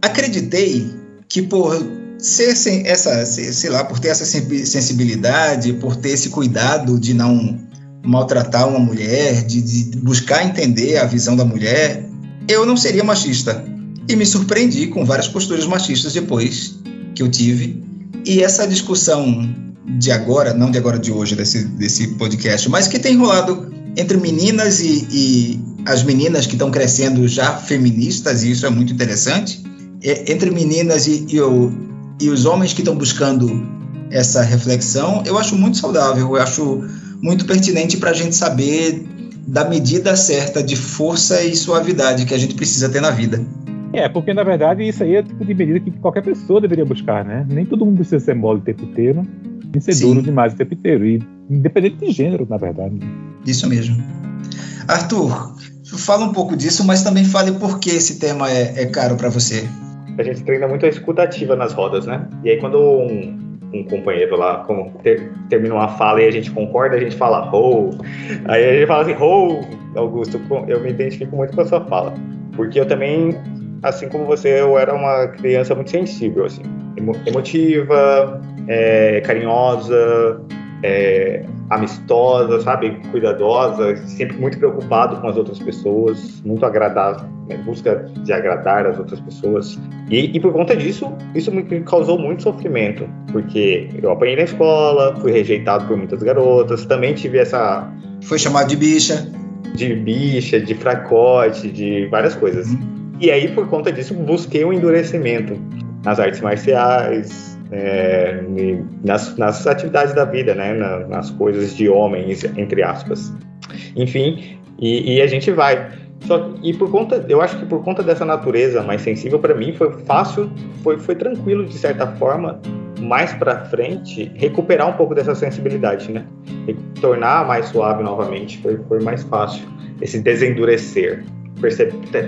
acreditei que por ser sem essa, sei lá, por ter essa sensibilidade, por ter esse cuidado de não maltratar uma mulher, de, de buscar entender a visão da mulher, eu não seria machista. E me surpreendi com várias posturas machistas depois que eu tive. E essa discussão de agora, não de agora de hoje, desse, desse podcast, mas que tem rolado entre meninas e, e as meninas que estão crescendo já feministas, e isso é muito interessante, é, entre meninas e, e, o, e os homens que estão buscando essa reflexão, eu acho muito saudável, eu acho muito pertinente para a gente saber da medida certa de força e suavidade que a gente precisa ter na vida. É, porque na verdade isso aí é o tipo de medida que qualquer pessoa deveria buscar, né? Nem todo mundo precisa ser mole o tempo inteiro, ser Sim. duro demais o tempo inteiro. E independente de gênero, na verdade. Isso mesmo. Arthur, fala um pouco disso, mas também fale por que esse tema é, é caro para você. A gente treina muito a escutativa nas rodas, né? E aí quando um, um companheiro lá ter, termina uma fala e a gente concorda, a gente fala ho. Aí a gente fala assim, ho, Augusto, eu me identifico muito com a sua fala. Porque eu também assim como você, eu era uma criança muito sensível, assim, emotiva, é, carinhosa, é, amistosa, sabe, cuidadosa, sempre muito preocupado com as outras pessoas, muito agradável, né, busca de agradar as outras pessoas. E, e, por conta disso, isso me causou muito sofrimento, porque eu apanhei na escola, fui rejeitado por muitas garotas, também tive essa. Foi chamado de bicha. De bicha, de fracote, de várias coisas. Uhum. E aí, por conta disso, busquei um endurecimento nas artes marciais, é, nas, nas, atividades da vida, né? Na, nas coisas de homens, entre aspas. Enfim, e, e a gente vai. Só, e por conta, eu acho que por conta dessa natureza mais sensível, para mim foi fácil, foi, foi tranquilo de certa forma, mais para frente, recuperar um pouco dessa sensibilidade, né? E tornar mais suave novamente, foi, foi mais fácil. Esse desendurecer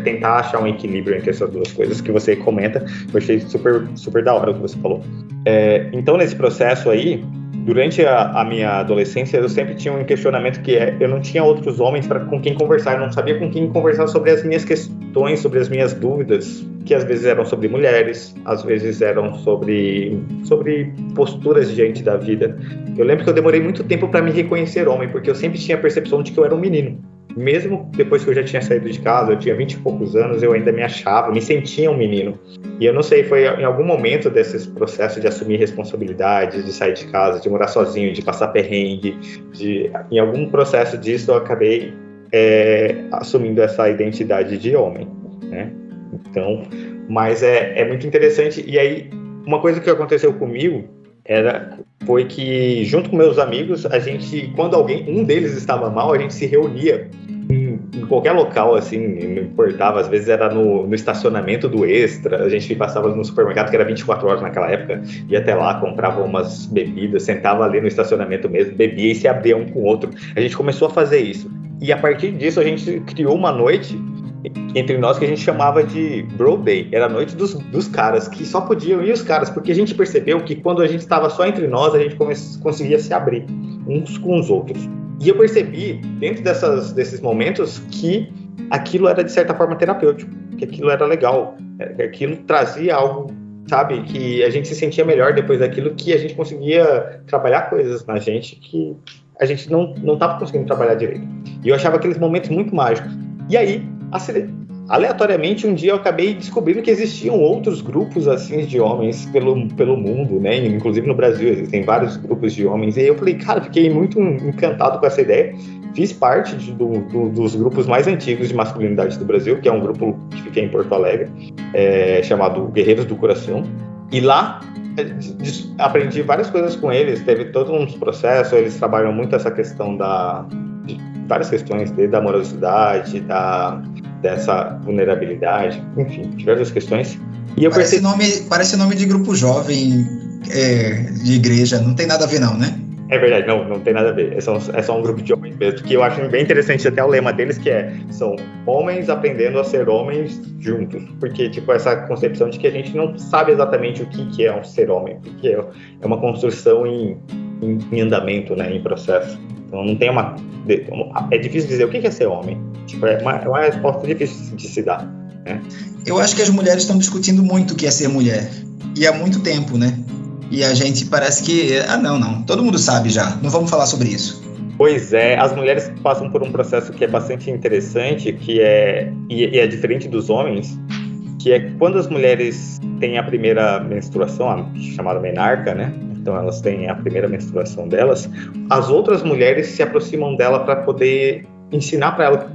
tentar achar um equilíbrio entre essas duas coisas que você comenta. Eu achei super, super da hora o que você falou. É, então, nesse processo aí, durante a, a, minha adolescência, eu sempre tinha um questionamento que é, eu não tinha outros homens para com quem conversar, eu não sabia com quem conversar sobre as minhas questões, sobre as minhas dúvidas, que às vezes eram sobre mulheres, às vezes eram sobre, sobre posturas diante da vida. Eu lembro que eu demorei muito tempo para me reconhecer homem, porque eu sempre tinha a percepção de que eu era um menino mesmo depois que eu já tinha saído de casa, eu tinha 20 e poucos anos, eu ainda me achava, me sentia um menino. E eu não sei, foi em algum momento desses processos de assumir responsabilidades, de sair de casa, de morar sozinho, de passar perrengue, de, em algum processo disso eu acabei é, assumindo essa identidade de homem, né? Então, mas é, é muito interessante. E aí, uma coisa que aconteceu comigo era foi que junto com meus amigos a gente quando alguém um deles estava mal a gente se reunia em, em qualquer local assim não importava às vezes era no, no, estacionamento do extra a gente passava no supermercado que era 24 horas naquela época ia até lá comprava umas bebidas sentava ali no estacionamento mesmo bebia e se abria um com o outro. A gente começou a fazer isso. E a partir disso a gente criou uma noite entre nós que a gente chamava de Bro Day. Era a noite dos, dos caras, que só podiam ir os caras, porque a gente percebeu que quando a gente estava só entre nós, a gente conseguia se abrir uns com os outros. E eu percebi, dentro dessas, desses momentos, que aquilo era de certa forma terapêutico, que aquilo era legal, é, que aquilo trazia algo, sabe, que a gente se sentia melhor depois daquilo, que a gente conseguia trabalhar coisas na gente que a gente não não estava conseguindo trabalhar direito. E eu achava aqueles momentos muito mágicos. E aí aleatoriamente um dia eu acabei descobrindo que existiam outros grupos assim de homens pelo, pelo mundo, né? Inclusive no Brasil existem vários grupos de homens. E eu falei, cara, fiquei muito encantado com essa ideia. Fiz parte de, do, do, dos grupos mais antigos de masculinidade do Brasil, que é um grupo que fica em Porto Alegre, é, chamado Guerreiros do Coração. E lá aprendi várias coisas com eles. Teve todos uns processos. Eles trabalham muito essa questão da várias questões, desde a amorosidade, da dessa vulnerabilidade, enfim, diversas questões. E eu parece, percebi... nome, parece nome de grupo jovem é, de igreja, não tem nada a ver não, né? É verdade, não, não tem nada a ver. É só, é só um grupo de homens mesmo. Que eu acho bem interessante até o lema deles, que é são homens aprendendo a ser homens juntos. Porque, tipo, essa concepção de que a gente não sabe exatamente o que, que é um ser homem, porque é, é uma construção em, em, em andamento, né, em processo. Então não tem uma. É difícil dizer o que é ser homem. Tipo, é, uma, é uma resposta difícil de se dar. Né? Eu acho que as mulheres estão discutindo muito o que é ser mulher. E há muito tempo, né? E a gente parece que. Ah, não, não. Todo mundo sabe já. Não vamos falar sobre isso. Pois é, as mulheres passam por um processo que é bastante interessante, que é. E, e é diferente dos homens, que é quando as mulheres têm a primeira menstruação, a chamada menarca, né? Então elas têm a primeira menstruação delas, as outras mulheres se aproximam dela para poder ensinar para ela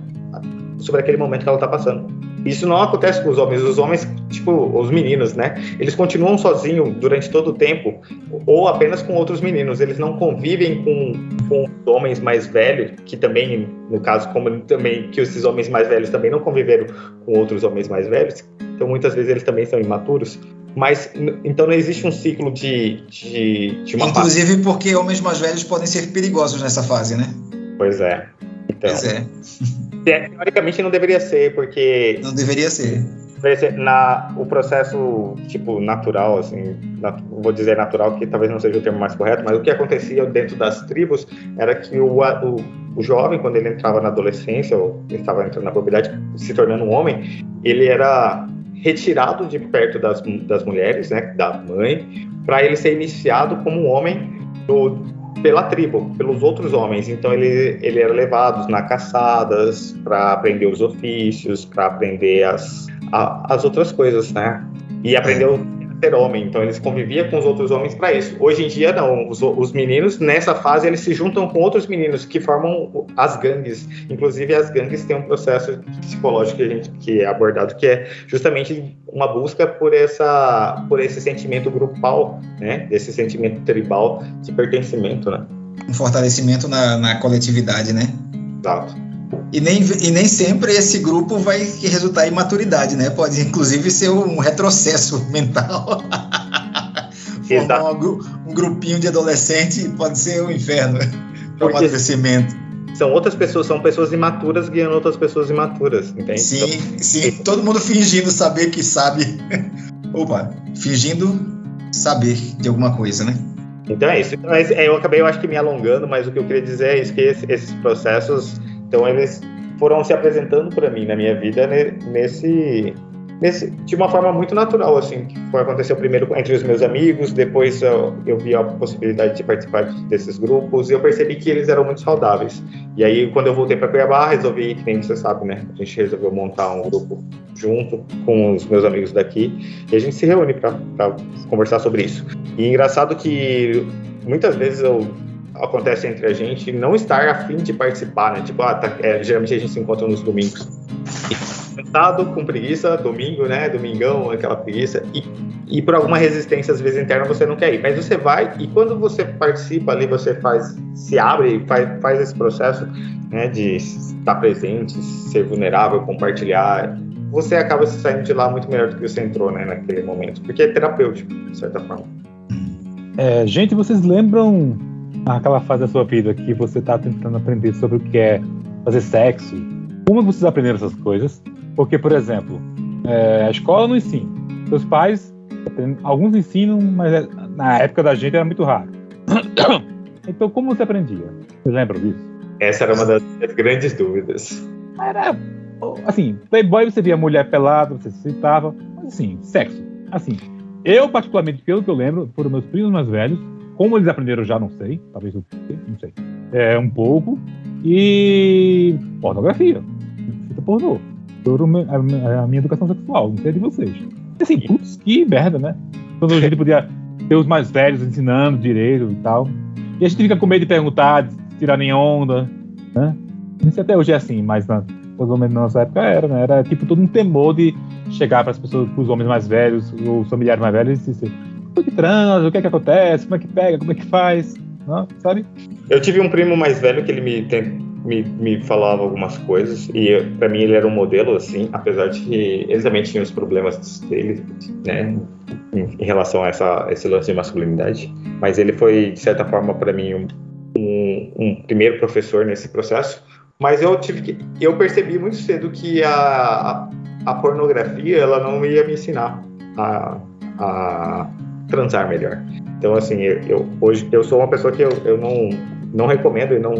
sobre aquele momento que ela está passando. Isso não acontece com os homens. Os homens, tipo, os meninos, né? Eles continuam sozinhos durante todo o tempo, ou apenas com outros meninos. Eles não convivem com com homens mais velhos, que também, no caso, como também que esses homens mais velhos também não conviveram com outros homens mais velhos, então muitas vezes eles também são imaturos. Mas então não existe um ciclo de, de, de uma Inclusive porque homens mais velhos podem ser perigosos nessa fase, né? Pois é. Então, pois é. Teoricamente não deveria ser, porque. Não deveria ser na o processo tipo natural assim nat, vou dizer natural que talvez não seja o termo mais correto mas o que acontecia dentro das tribos era que o, o, o jovem quando ele entrava na adolescência ou estava entrando na propriedade se tornando um homem ele era retirado de perto das, das mulheres né da mãe para ele ser iniciado como um homem do, pela tribo, pelos outros homens. Então ele, ele era levado na caçadas para aprender os ofícios, para aprender as, a, as outras coisas, né? E aprendeu ser homem, então eles conviviam com os outros homens para isso. Hoje em dia, não. Os, os, meninos, nessa fase, eles se juntam com outros meninos que formam as gangues. Inclusive, as gangues têm um processo psicológico que, a gente, que é abordado, que é justamente uma busca por, essa, por esse sentimento grupal, né? Esse sentimento tribal de pertencimento, né? Um fortalecimento na, na coletividade, né? Exato. E nem, e nem sempre esse grupo vai resultar em maturidade, né? Pode inclusive ser um retrocesso mental. Formar um, um, grupinho de adolescente pode ser um inferno para o amadurecimento. São outras pessoas, são pessoas imaturas guiando outras pessoas imaturas, entende? Sim, então, sim. Todo mundo fingindo saber que sabe. Opa, fingindo saber de alguma coisa, né? Então é isso. Então, é, eu acabei, eu acho que me alongando, mas o que eu queria dizer é isso, que esses processos então eles foram se apresentando para mim na minha vida nesse, nesse de uma forma muito natural assim que foi aconteceu primeiro entre os meus amigos depois eu, eu vi a possibilidade de participar desses grupos e eu percebi que eles eram muito saudáveis. E aí quando eu voltei para Cuiabá resolvi que nem você sabe né a gente resolveu montar um grupo junto com os meus amigos daqui e a gente se reúne para conversar sobre isso. E engraçado que muitas vezes eu acontece entre a gente não estar afim de participar, né? Tipo, ah, tá, é, geralmente a gente se encontra nos domingos. Sentado com preguiça, domingo, né? Domingão, aquela preguiça. E, e por alguma resistência, às vezes interna, você não quer ir. Mas você vai e quando você participa ali, você faz, se abre, faz, faz esse processo né, de estar presente, ser vulnerável, compartilhar. Você acaba se saindo de lá muito melhor do que você entrou, né? Naquele momento. Porque é terapêutico, de certa forma. É, gente, vocês lembram aquela fase da sua vida que você está tentando aprender sobre o que é fazer sexo, como vocês aprenderam essas coisas? Porque, por exemplo, é, a escola não ensina. Seus pais, alguns ensinam, mas é, na época da gente era muito raro. Então, como você aprendia? Vocês lembram disso? Essa era uma das grandes dúvidas. Era, assim, Playboy você via mulher pelada, você se citava, mas assim, sexo. Assim, eu, particularmente, pelo que eu lembro, foram meus primos mais velhos, como eles aprenderam já, não sei. Talvez eu não sei. É um pouco. E pornografia. Fita pornô. A minha educação sexual, não sei de vocês. E assim, putz, que merda, né? Quando a gente podia ter os mais velhos ensinando direito e tal. E a gente fica com medo de perguntar, de tirar nem onda, né? Isso até hoje é assim, mas na, pelo menos na nossa época era, né? Era tipo todo um temor de chegar para as pessoas, para os homens mais velhos, os familiares mais velhos e dizer, que transa, o que é que acontece, como é que pega, como é que faz, não, sabe? Eu tive um primo mais velho que ele me, me, me falava algumas coisas e para mim ele era um modelo assim, apesar de que ele também tinha os problemas dele, né, em, relação a essa, esse lance de masculinidade, mas ele foi de certa forma para mim um, um, um, primeiro professor nesse processo. Mas eu tive que, eu percebi muito cedo que a, a, a pornografia ela não ia me ensinar a, a transar melhor. Então, assim, eu, eu, hoje eu sou uma pessoa que eu, eu não, não recomendo e não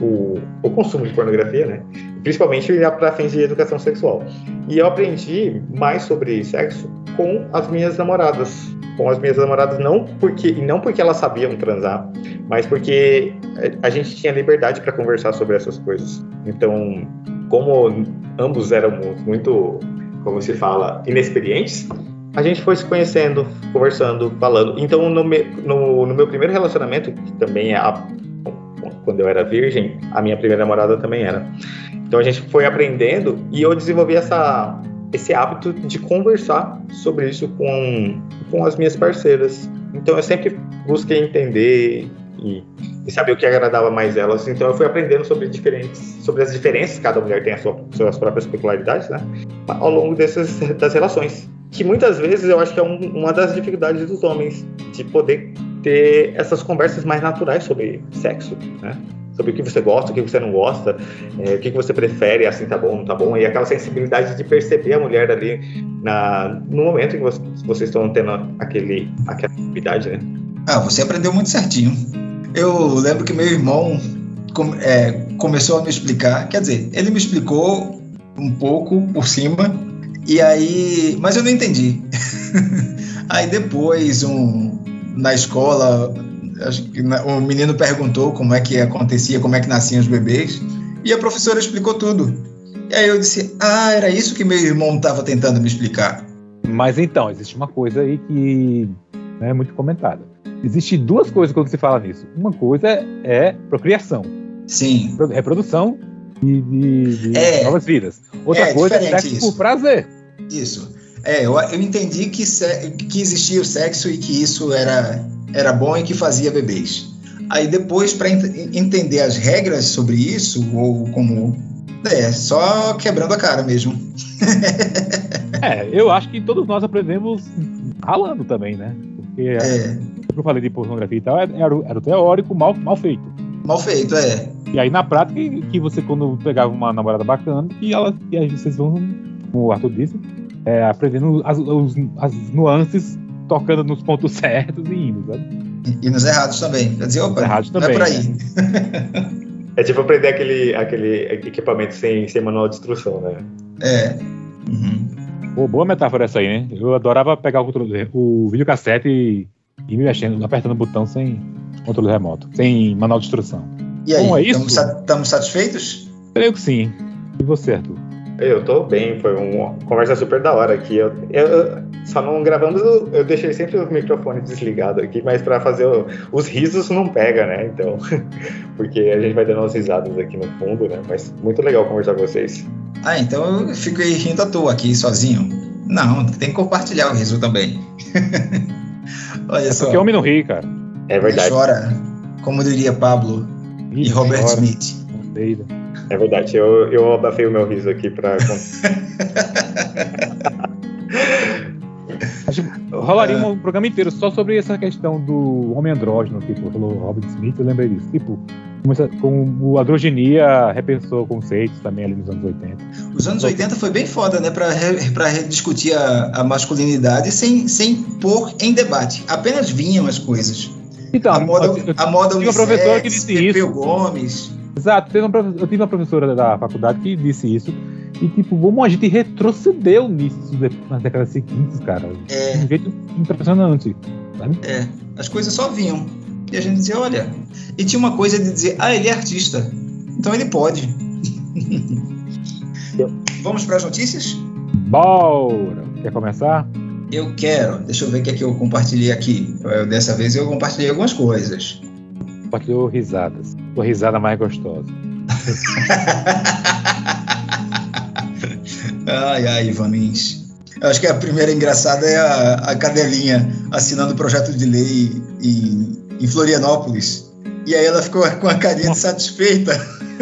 o, o consumo de pornografia, né? Principalmente para fins de educação sexual. E eu aprendi mais sobre sexo com as minhas namoradas. Com as minhas namoradas, não porque, não porque elas sabiam transar, mas porque a gente tinha liberdade para conversar sobre essas coisas. Então, como ambos éramos muito, como se fala, inexperientes, a gente foi se conhecendo, conversando, falando. Então, no, me, no, no meu primeiro relacionamento, que também é a, quando eu era virgem, a minha primeira namorada também era. Então, a gente foi aprendendo e eu desenvolvi essa, esse hábito de conversar sobre isso com, com as minhas parceiras. Então, eu sempre busquei entender e e saber o que agradava mais elas. Então eu fui aprendendo sobre diferentes, sobre as diferenças, cada mulher tem as sua, suas próprias peculiaridades, né? Ao longo dessas das relações. Que muitas vezes eu acho que é um, uma das dificuldades dos homens, de poder ter essas conversas mais naturais sobre sexo, né? Sobre o que você gosta, o que você não gosta, é, o que você prefere, assim tá bom, não tá bom, e aquela sensibilidade de perceber a mulher ali na, no momento em que vocês estão tendo aquele, aquela atividade, né? Ah, você aprendeu muito certinho. Eu lembro que meu irmão é, começou a me explicar, quer dizer, ele me explicou um pouco por cima, e aí, mas eu não entendi. aí depois, um, na escola, o menino perguntou como é que acontecia, como é que nasciam os bebês, e a professora explicou tudo. E aí eu disse, ah, era isso que meu irmão estava tentando me explicar. Mas então, existe uma coisa aí que é muito comentada Existem duas coisas quando se fala nisso. Uma coisa é procriação. Sim. Reprodução de, de, de é, novas vidas. Outra é, coisa é sexo isso. por prazer. Isso. É, eu, eu entendi que, que existia o sexo e que isso era, era bom e que fazia bebês. Aí depois, para ent entender as regras sobre isso, ou como. É, só quebrando a cara mesmo. é, eu acho que todos nós aprendemos ralando também, né? Porque é eu falei de pornografia e tal, era, era o teórico mal, mal feito. Mal feito, é. E aí na prática, que você quando pegava uma namorada bacana, e ela, e aí vocês vão, como o Arthur disse, é, aprendendo as, os, as nuances, tocando nos pontos certos e indo, sabe? E, e nos errados também. Quer dizer, opa, errados também, não é por aí. Né? é tipo aprender aquele, aquele equipamento sem, sem manual de instrução, né? É. Uhum. Pô, boa metáfora essa aí, né? Eu adorava pegar o, controle, o videocassete e e me mexendo, apertando o botão sem controle remoto, sem manual de instrução. E aí, é estamos satisfeitos? Creio que sim. E você, Arthur? Eu tô bem, foi uma conversa super da hora aqui. Eu, eu só não gravamos, eu, eu, deixei sempre o microfone desligado aqui, mas para fazer o, os risos não pega, né? Então, porque a gente vai dando umas risadas aqui no fundo, né? Mas muito legal conversar com vocês. Ah, então eu fico aí rindo à toa aqui sozinho. Não, tem que compartilhar o riso também. Olha é só. Porque homem não ri, cara. É verdade. Chora, como diria Pablo Ih, e Robert chora. Smith. É verdade, eu, eu abafei o meu riso aqui pra. rolaria é. um programa inteiro só sobre essa questão do homem andrógeno, tipo, falou Robert Smith, eu lembrei disso. Tipo, com o androginia repensou conceitos também ali nos anos 80. Os anos 80 foi bem foda, né, para discutir a, a, masculinidade sem, sem pôr em debate. Apenas vinham as coisas. Então, a moda, eu, a moda tive uma professora que disse isso. Gomes. Exato, eu tive uma professora da faculdade que disse isso. E, tipo, como a gente retrocedeu nisso nas décadas seguintes, cara. É. De um jeito impressionante. Sabe? É, as coisas só vinham. E a gente dizia, olha. E tinha uma coisa de dizer, ah, ele é artista. Então ele pode. Vamos para as notícias? Bora! Quer começar? Eu quero. Deixa eu ver o que é que eu compartilhei aqui. Eu, dessa vez eu compartilhei algumas coisas. Compartilhou risadas. Sua risada mais gostosa. ai, ai, Ivan Lins. Eu acho que a primeira engraçada é a, a cadelinha assinando o projeto de lei em, em Florianópolis. E aí ela ficou com a carinha uma, satisfeita.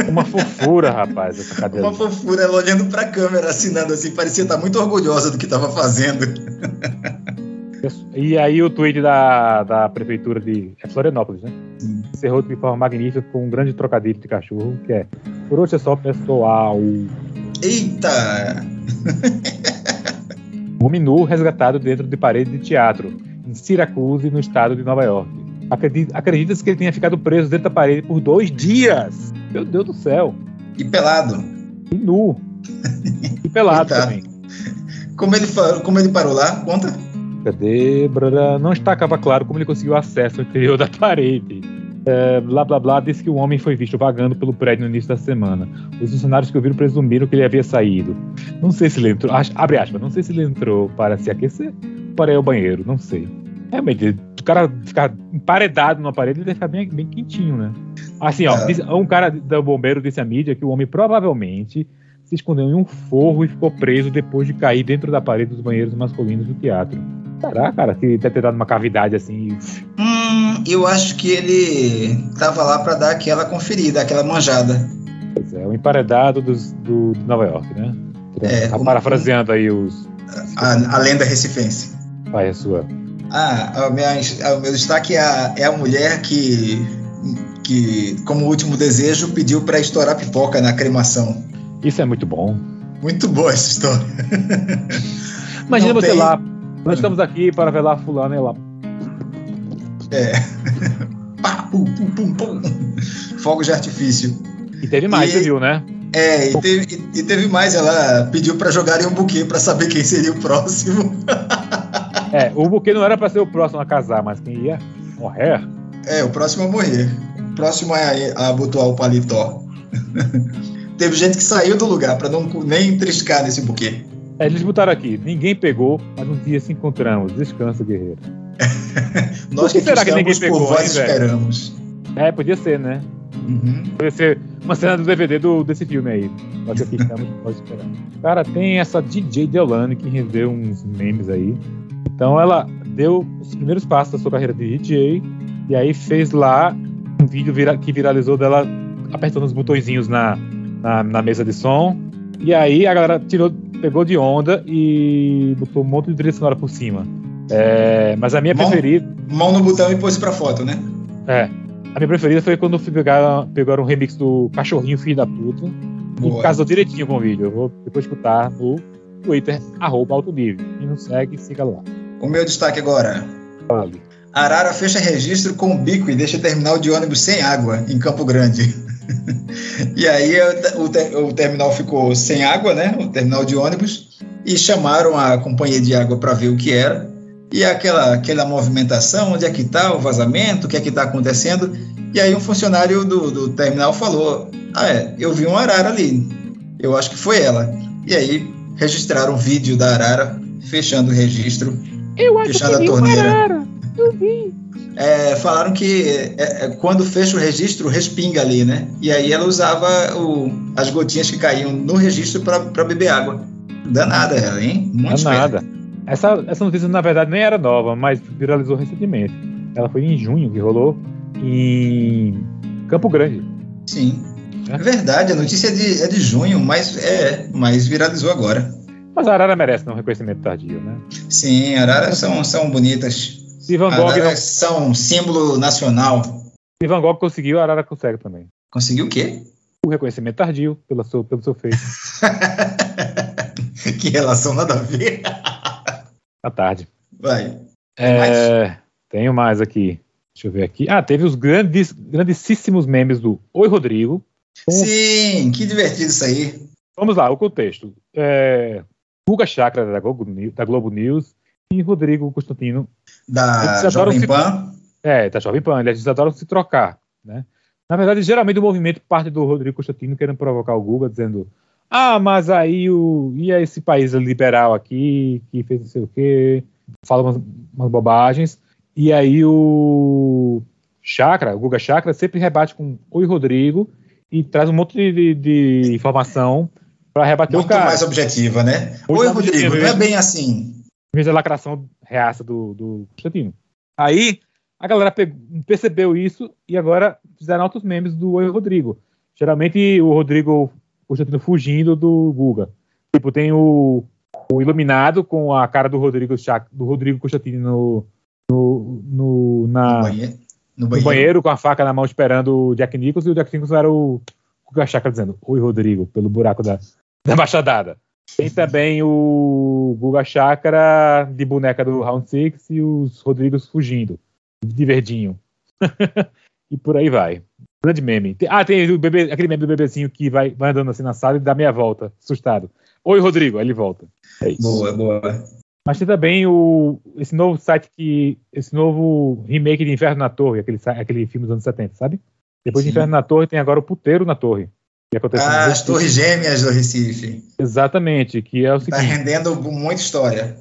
Uma fofura, rapaz, essa cadelinha. Uma fofura, ela olhando para a câmera, assinando assim, parecia estar muito orgulhosa do que estava fazendo. E aí o tweet da, da prefeitura de é Florianópolis, né? Sim. Encerrou de forma magnífica com um grande trocadilho de cachorro, que é por hoje é só pessoal. Eita! Homem nu resgatado dentro de parede de teatro, em Syracuse, no estado de Nova York. Acredita-se que ele tenha ficado preso dentro da parede por dois dias. Meu Deus do céu. E pelado. E nu. E pelado também. Como ele, como ele parou lá? Conta. Cadê? Não estava claro como ele conseguiu acesso ao interior da parede. É, blá blá blá disse que o homem foi visto vagando pelo prédio no início da semana. Os funcionários que ouviram presumiram que ele havia saído. Não sei se ele entrou. Abre aspas, não sei se ele entrou para se aquecer para ir ao banheiro, não sei. Realmente, o cara ficar emparedado numa parede, ele deve ficar bem, bem quentinho, né? Assim, ó, é. um cara do bombeiro disse à mídia que o homem provavelmente se escondeu em um forro e ficou preso depois de cair dentro da parede dos banheiros masculinos do teatro. Será, cara, que deve ter dado uma cavidade assim? Hum, eu acho que ele tava lá para dar aquela conferida, aquela manjada. Pois é, o emparedado dos, do, do Nova York, né? É, tá parafraseando aí os. A, a lenda recifense. Vai, a sua. Ah, o meu destaque é a, é a mulher que, que, como último desejo, pediu para estourar pipoca na cremação. Isso é muito bom. Muito boa essa história. Imagina Não você tem... lá. Nós estamos aqui para velar fulano e lá. É. Pá, pum, pum, pum, pum. Fogo de artifício. E teve mais, e, você viu, né? É, e teve, e teve mais. Ela pediu para jogarem um buquê para saber quem seria o próximo. É, o buquê não era para ser o próximo a casar, mas quem ia morrer. É, o próximo a morrer. O próximo a, a abotoar o paletó. teve gente que saiu do lugar para não nem triscar nesse buquê. É, eles botaram aqui, ninguém pegou, mas um dia se encontramos. Descansa, guerreiro. Nós que, que será que ninguém pegou, hein, esperamos. É, podia ser, né? Uhum. Podia ser uma cena do DVD do, desse filme aí. Nós aqui estamos, nós esperamos. Cara, tem essa DJ Deolane que rendeu uns memes aí. Então ela deu os primeiros passos da sua carreira de DJ e aí fez lá um vídeo vira, que viralizou dela apertando os botõezinhos na, na, na mesa de som. E aí a galera tirou, pegou de onda e botou um monte de trilha sonora por cima. É, mas a minha mão, preferida. Mão no botão e pôs pra foto, né? É. A minha preferida foi quando pegaram, pegaram um remix do Cachorrinho Filho da Puta. Boa. E casou direitinho com o vídeo. Eu vou depois escutar no Twitter, arroba alto nível. Quem não segue, siga lá. O meu destaque agora. Vale. Arara fecha registro com o bico e deixa terminal de ônibus sem água em Campo Grande. E aí o, ter, o, terminal ficou sem água, né? O terminal de ônibus. E chamaram a companhia de água para ver o que era. E aquela, aquela movimentação, onde é que está o vazamento, o que é que está acontecendo. E aí um funcionário do, do terminal falou: Ah, é, eu vi um arara ali. Eu acho que foi ela. E aí registraram um vídeo da arara fechando o registro, eu acho fechando a torneira. Eu vi. É, falaram que é, é, quando fecha o registro, respinga ali, né? E aí ela usava o, as gotinhas que caíam no registro para beber água. Danada ela, hein? Muito Danada. Essa, essa notícia, na verdade, nem era nova, mas viralizou recentemente. Ela foi em junho que rolou em Campo Grande. Sim. É verdade, a notícia é de, é de junho, mas é, mas viralizou agora. Mas a Arara merece um reconhecimento tardio, né? Sim, Araras são, são bonitas. Se Van Gogh não... são símbolo nacional. Se Van Gogh conseguiu, a Arara consegue também. Conseguiu o quê? O reconhecimento tardio pela sua, pelo seu feito. que relação nada a ver. À tarde. Vai. É, mais? Tenho mais aqui. Deixa eu ver aqui. Ah, teve os grandes, grandíssimos memes do Oi, Rodrigo. Sim, que divertido isso aí. Vamos lá, o contexto. É, Guga Chakra, da Globo, da Globo News, e Rodrigo Constantino. Da Jovem se, Pan? É, da Jovem Pan. Eles adoram se trocar, né? Na verdade, geralmente o movimento parte do Rodrigo Constantino querendo provocar o Guga, dizendo ah, mas aí o, e esse país liberal aqui, que fez não sei o quê, fala umas, umas bobagens, e aí o Chakra, o Guga Chakra, sempre rebate com Oi Rodrigo e traz um monte de, de, de informação para rebater Muito o cara. mais objetiva, né? Muito Oi Rodrigo, não é bem assim. Em vez da lacração reaça do, do Constantino. Aí a galera percebeu isso e agora fizeram altos memes do Oi Rodrigo. Geralmente o Rodrigo Constantino fugindo do Guga. Tipo, tem o, o Iluminado com a cara do Rodrigo, Chac, do Rodrigo Constantino no, no, na, no, banheiro, no, banheiro. banheiro. com a faca na mão esperando o Jack Nicholson e o Jack Nicholson era o Guga Chakra dizendo Oi, Rodrigo, pelo buraco da, da machadada. Tem também o Guga Chakra de boneca do Round Six e os Rodrigos fugindo, de verdinho. e por aí vai. Grande meme. Ah, tem o bebê, aquele meme do bebezinho que vai, vai andando assim na sala e dá meia volta, assustado. Oi, Rodrigo, aí ele volta. É isso. Boa, boa. Mas tem também o, esse novo site que. Esse novo remake de Inferno na Torre, aquele, aquele filme dos anos 70, sabe? Depois Sim. de Inferno na Torre tem agora o Puteiro na Torre. Que acontece ah, as Torres Gêmeas do Recife. Exatamente, que é o tá seguinte. Tá rendendo muita história.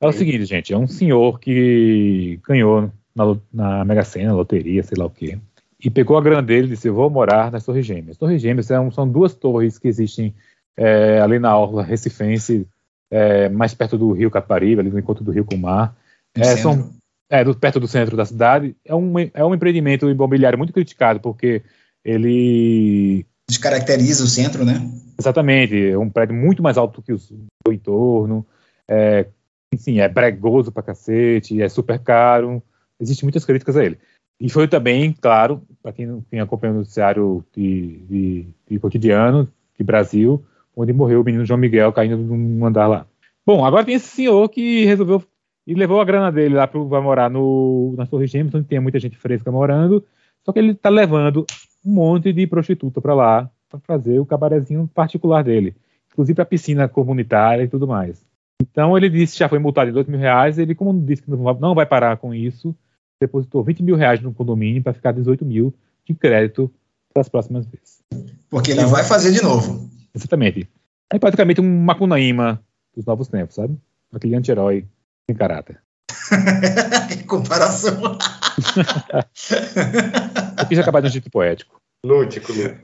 É o seguinte, gente, é um senhor que ganhou na, na Mega Sena, loteria, sei lá o quê e pegou a grana dele e disse: Eu vou morar nas Torres Gêmeas. Torres Gêmeas são, são duas torres que existem é, ali na Orla Recifense, é, mais perto do rio Caparibe, ali no encontro do rio com o mar. É, são, É, do, perto do centro da cidade. É um, é um empreendimento imobiliário muito criticado, porque ele. Descaracteriza o centro, né? Exatamente. É um prédio muito mais alto que o entorno. É, enfim, é bregoso pra cacete, é super caro. Existem muitas críticas a ele. E foi também, claro, para quem, quem acompanha o noticiário de, de, de, cotidiano de Brasil, onde morreu o menino João Miguel caindo num andar lá. Bom, agora tem esse senhor que resolveu e levou a grana dele lá para morar no, nas Torres onde tem muita gente fresca morando, só que ele está levando um monte de prostituta para lá para fazer o cabarezinho particular dele, inclusive a piscina comunitária e tudo mais. Então ele disse já foi multado de 2 mil reais, ele como disse que não vai parar com isso, depositou 20 mil reais no condomínio para ficar 18 mil de crédito para as próximas vezes. Porque então, ele vai fazer de novo. Exatamente. É praticamente um Macunaíma dos novos tempos, sabe? Aquele anti-herói em caráter. que comparação. Eu quis acabar de um jeito poético. Lúdico, lúdico.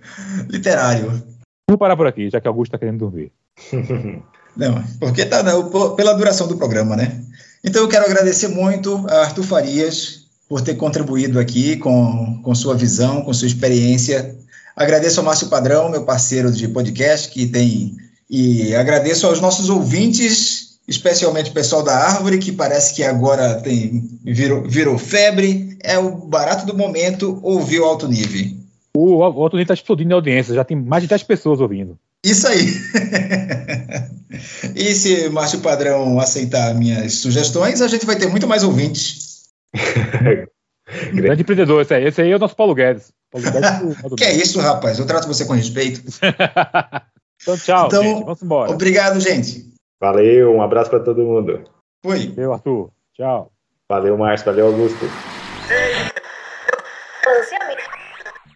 Literário. Vou parar por aqui, já que Augusto está querendo dormir. Não, porque tá não, pela duração do programa, né? Então eu quero agradecer muito a Arthur Farias por ter contribuído aqui com, com sua visão, com sua experiência. Agradeço ao Márcio Padrão, meu parceiro de podcast, que tem. E agradeço aos nossos ouvintes, especialmente o pessoal da Árvore, que parece que agora tem virou, virou febre. É o barato do momento ouvir o alto nível. O, o alto nível está explodindo em audiência, já tem mais de 10 pessoas ouvindo. Isso aí. e se Márcio Padrão aceitar minhas sugestões, a gente vai ter muito mais ouvintes. Grande empreendedor, esse aí. Esse aí é o nosso Paulo Guedes. Paulo Guedes que é isso, rapaz? Eu trato você com respeito. então, tchau. Então, gente. Vamos embora. Obrigado, gente. Valeu, um abraço para todo mundo. Fui. Valeu, Arthur. Tchau. Valeu, Márcio. Valeu, Augusto.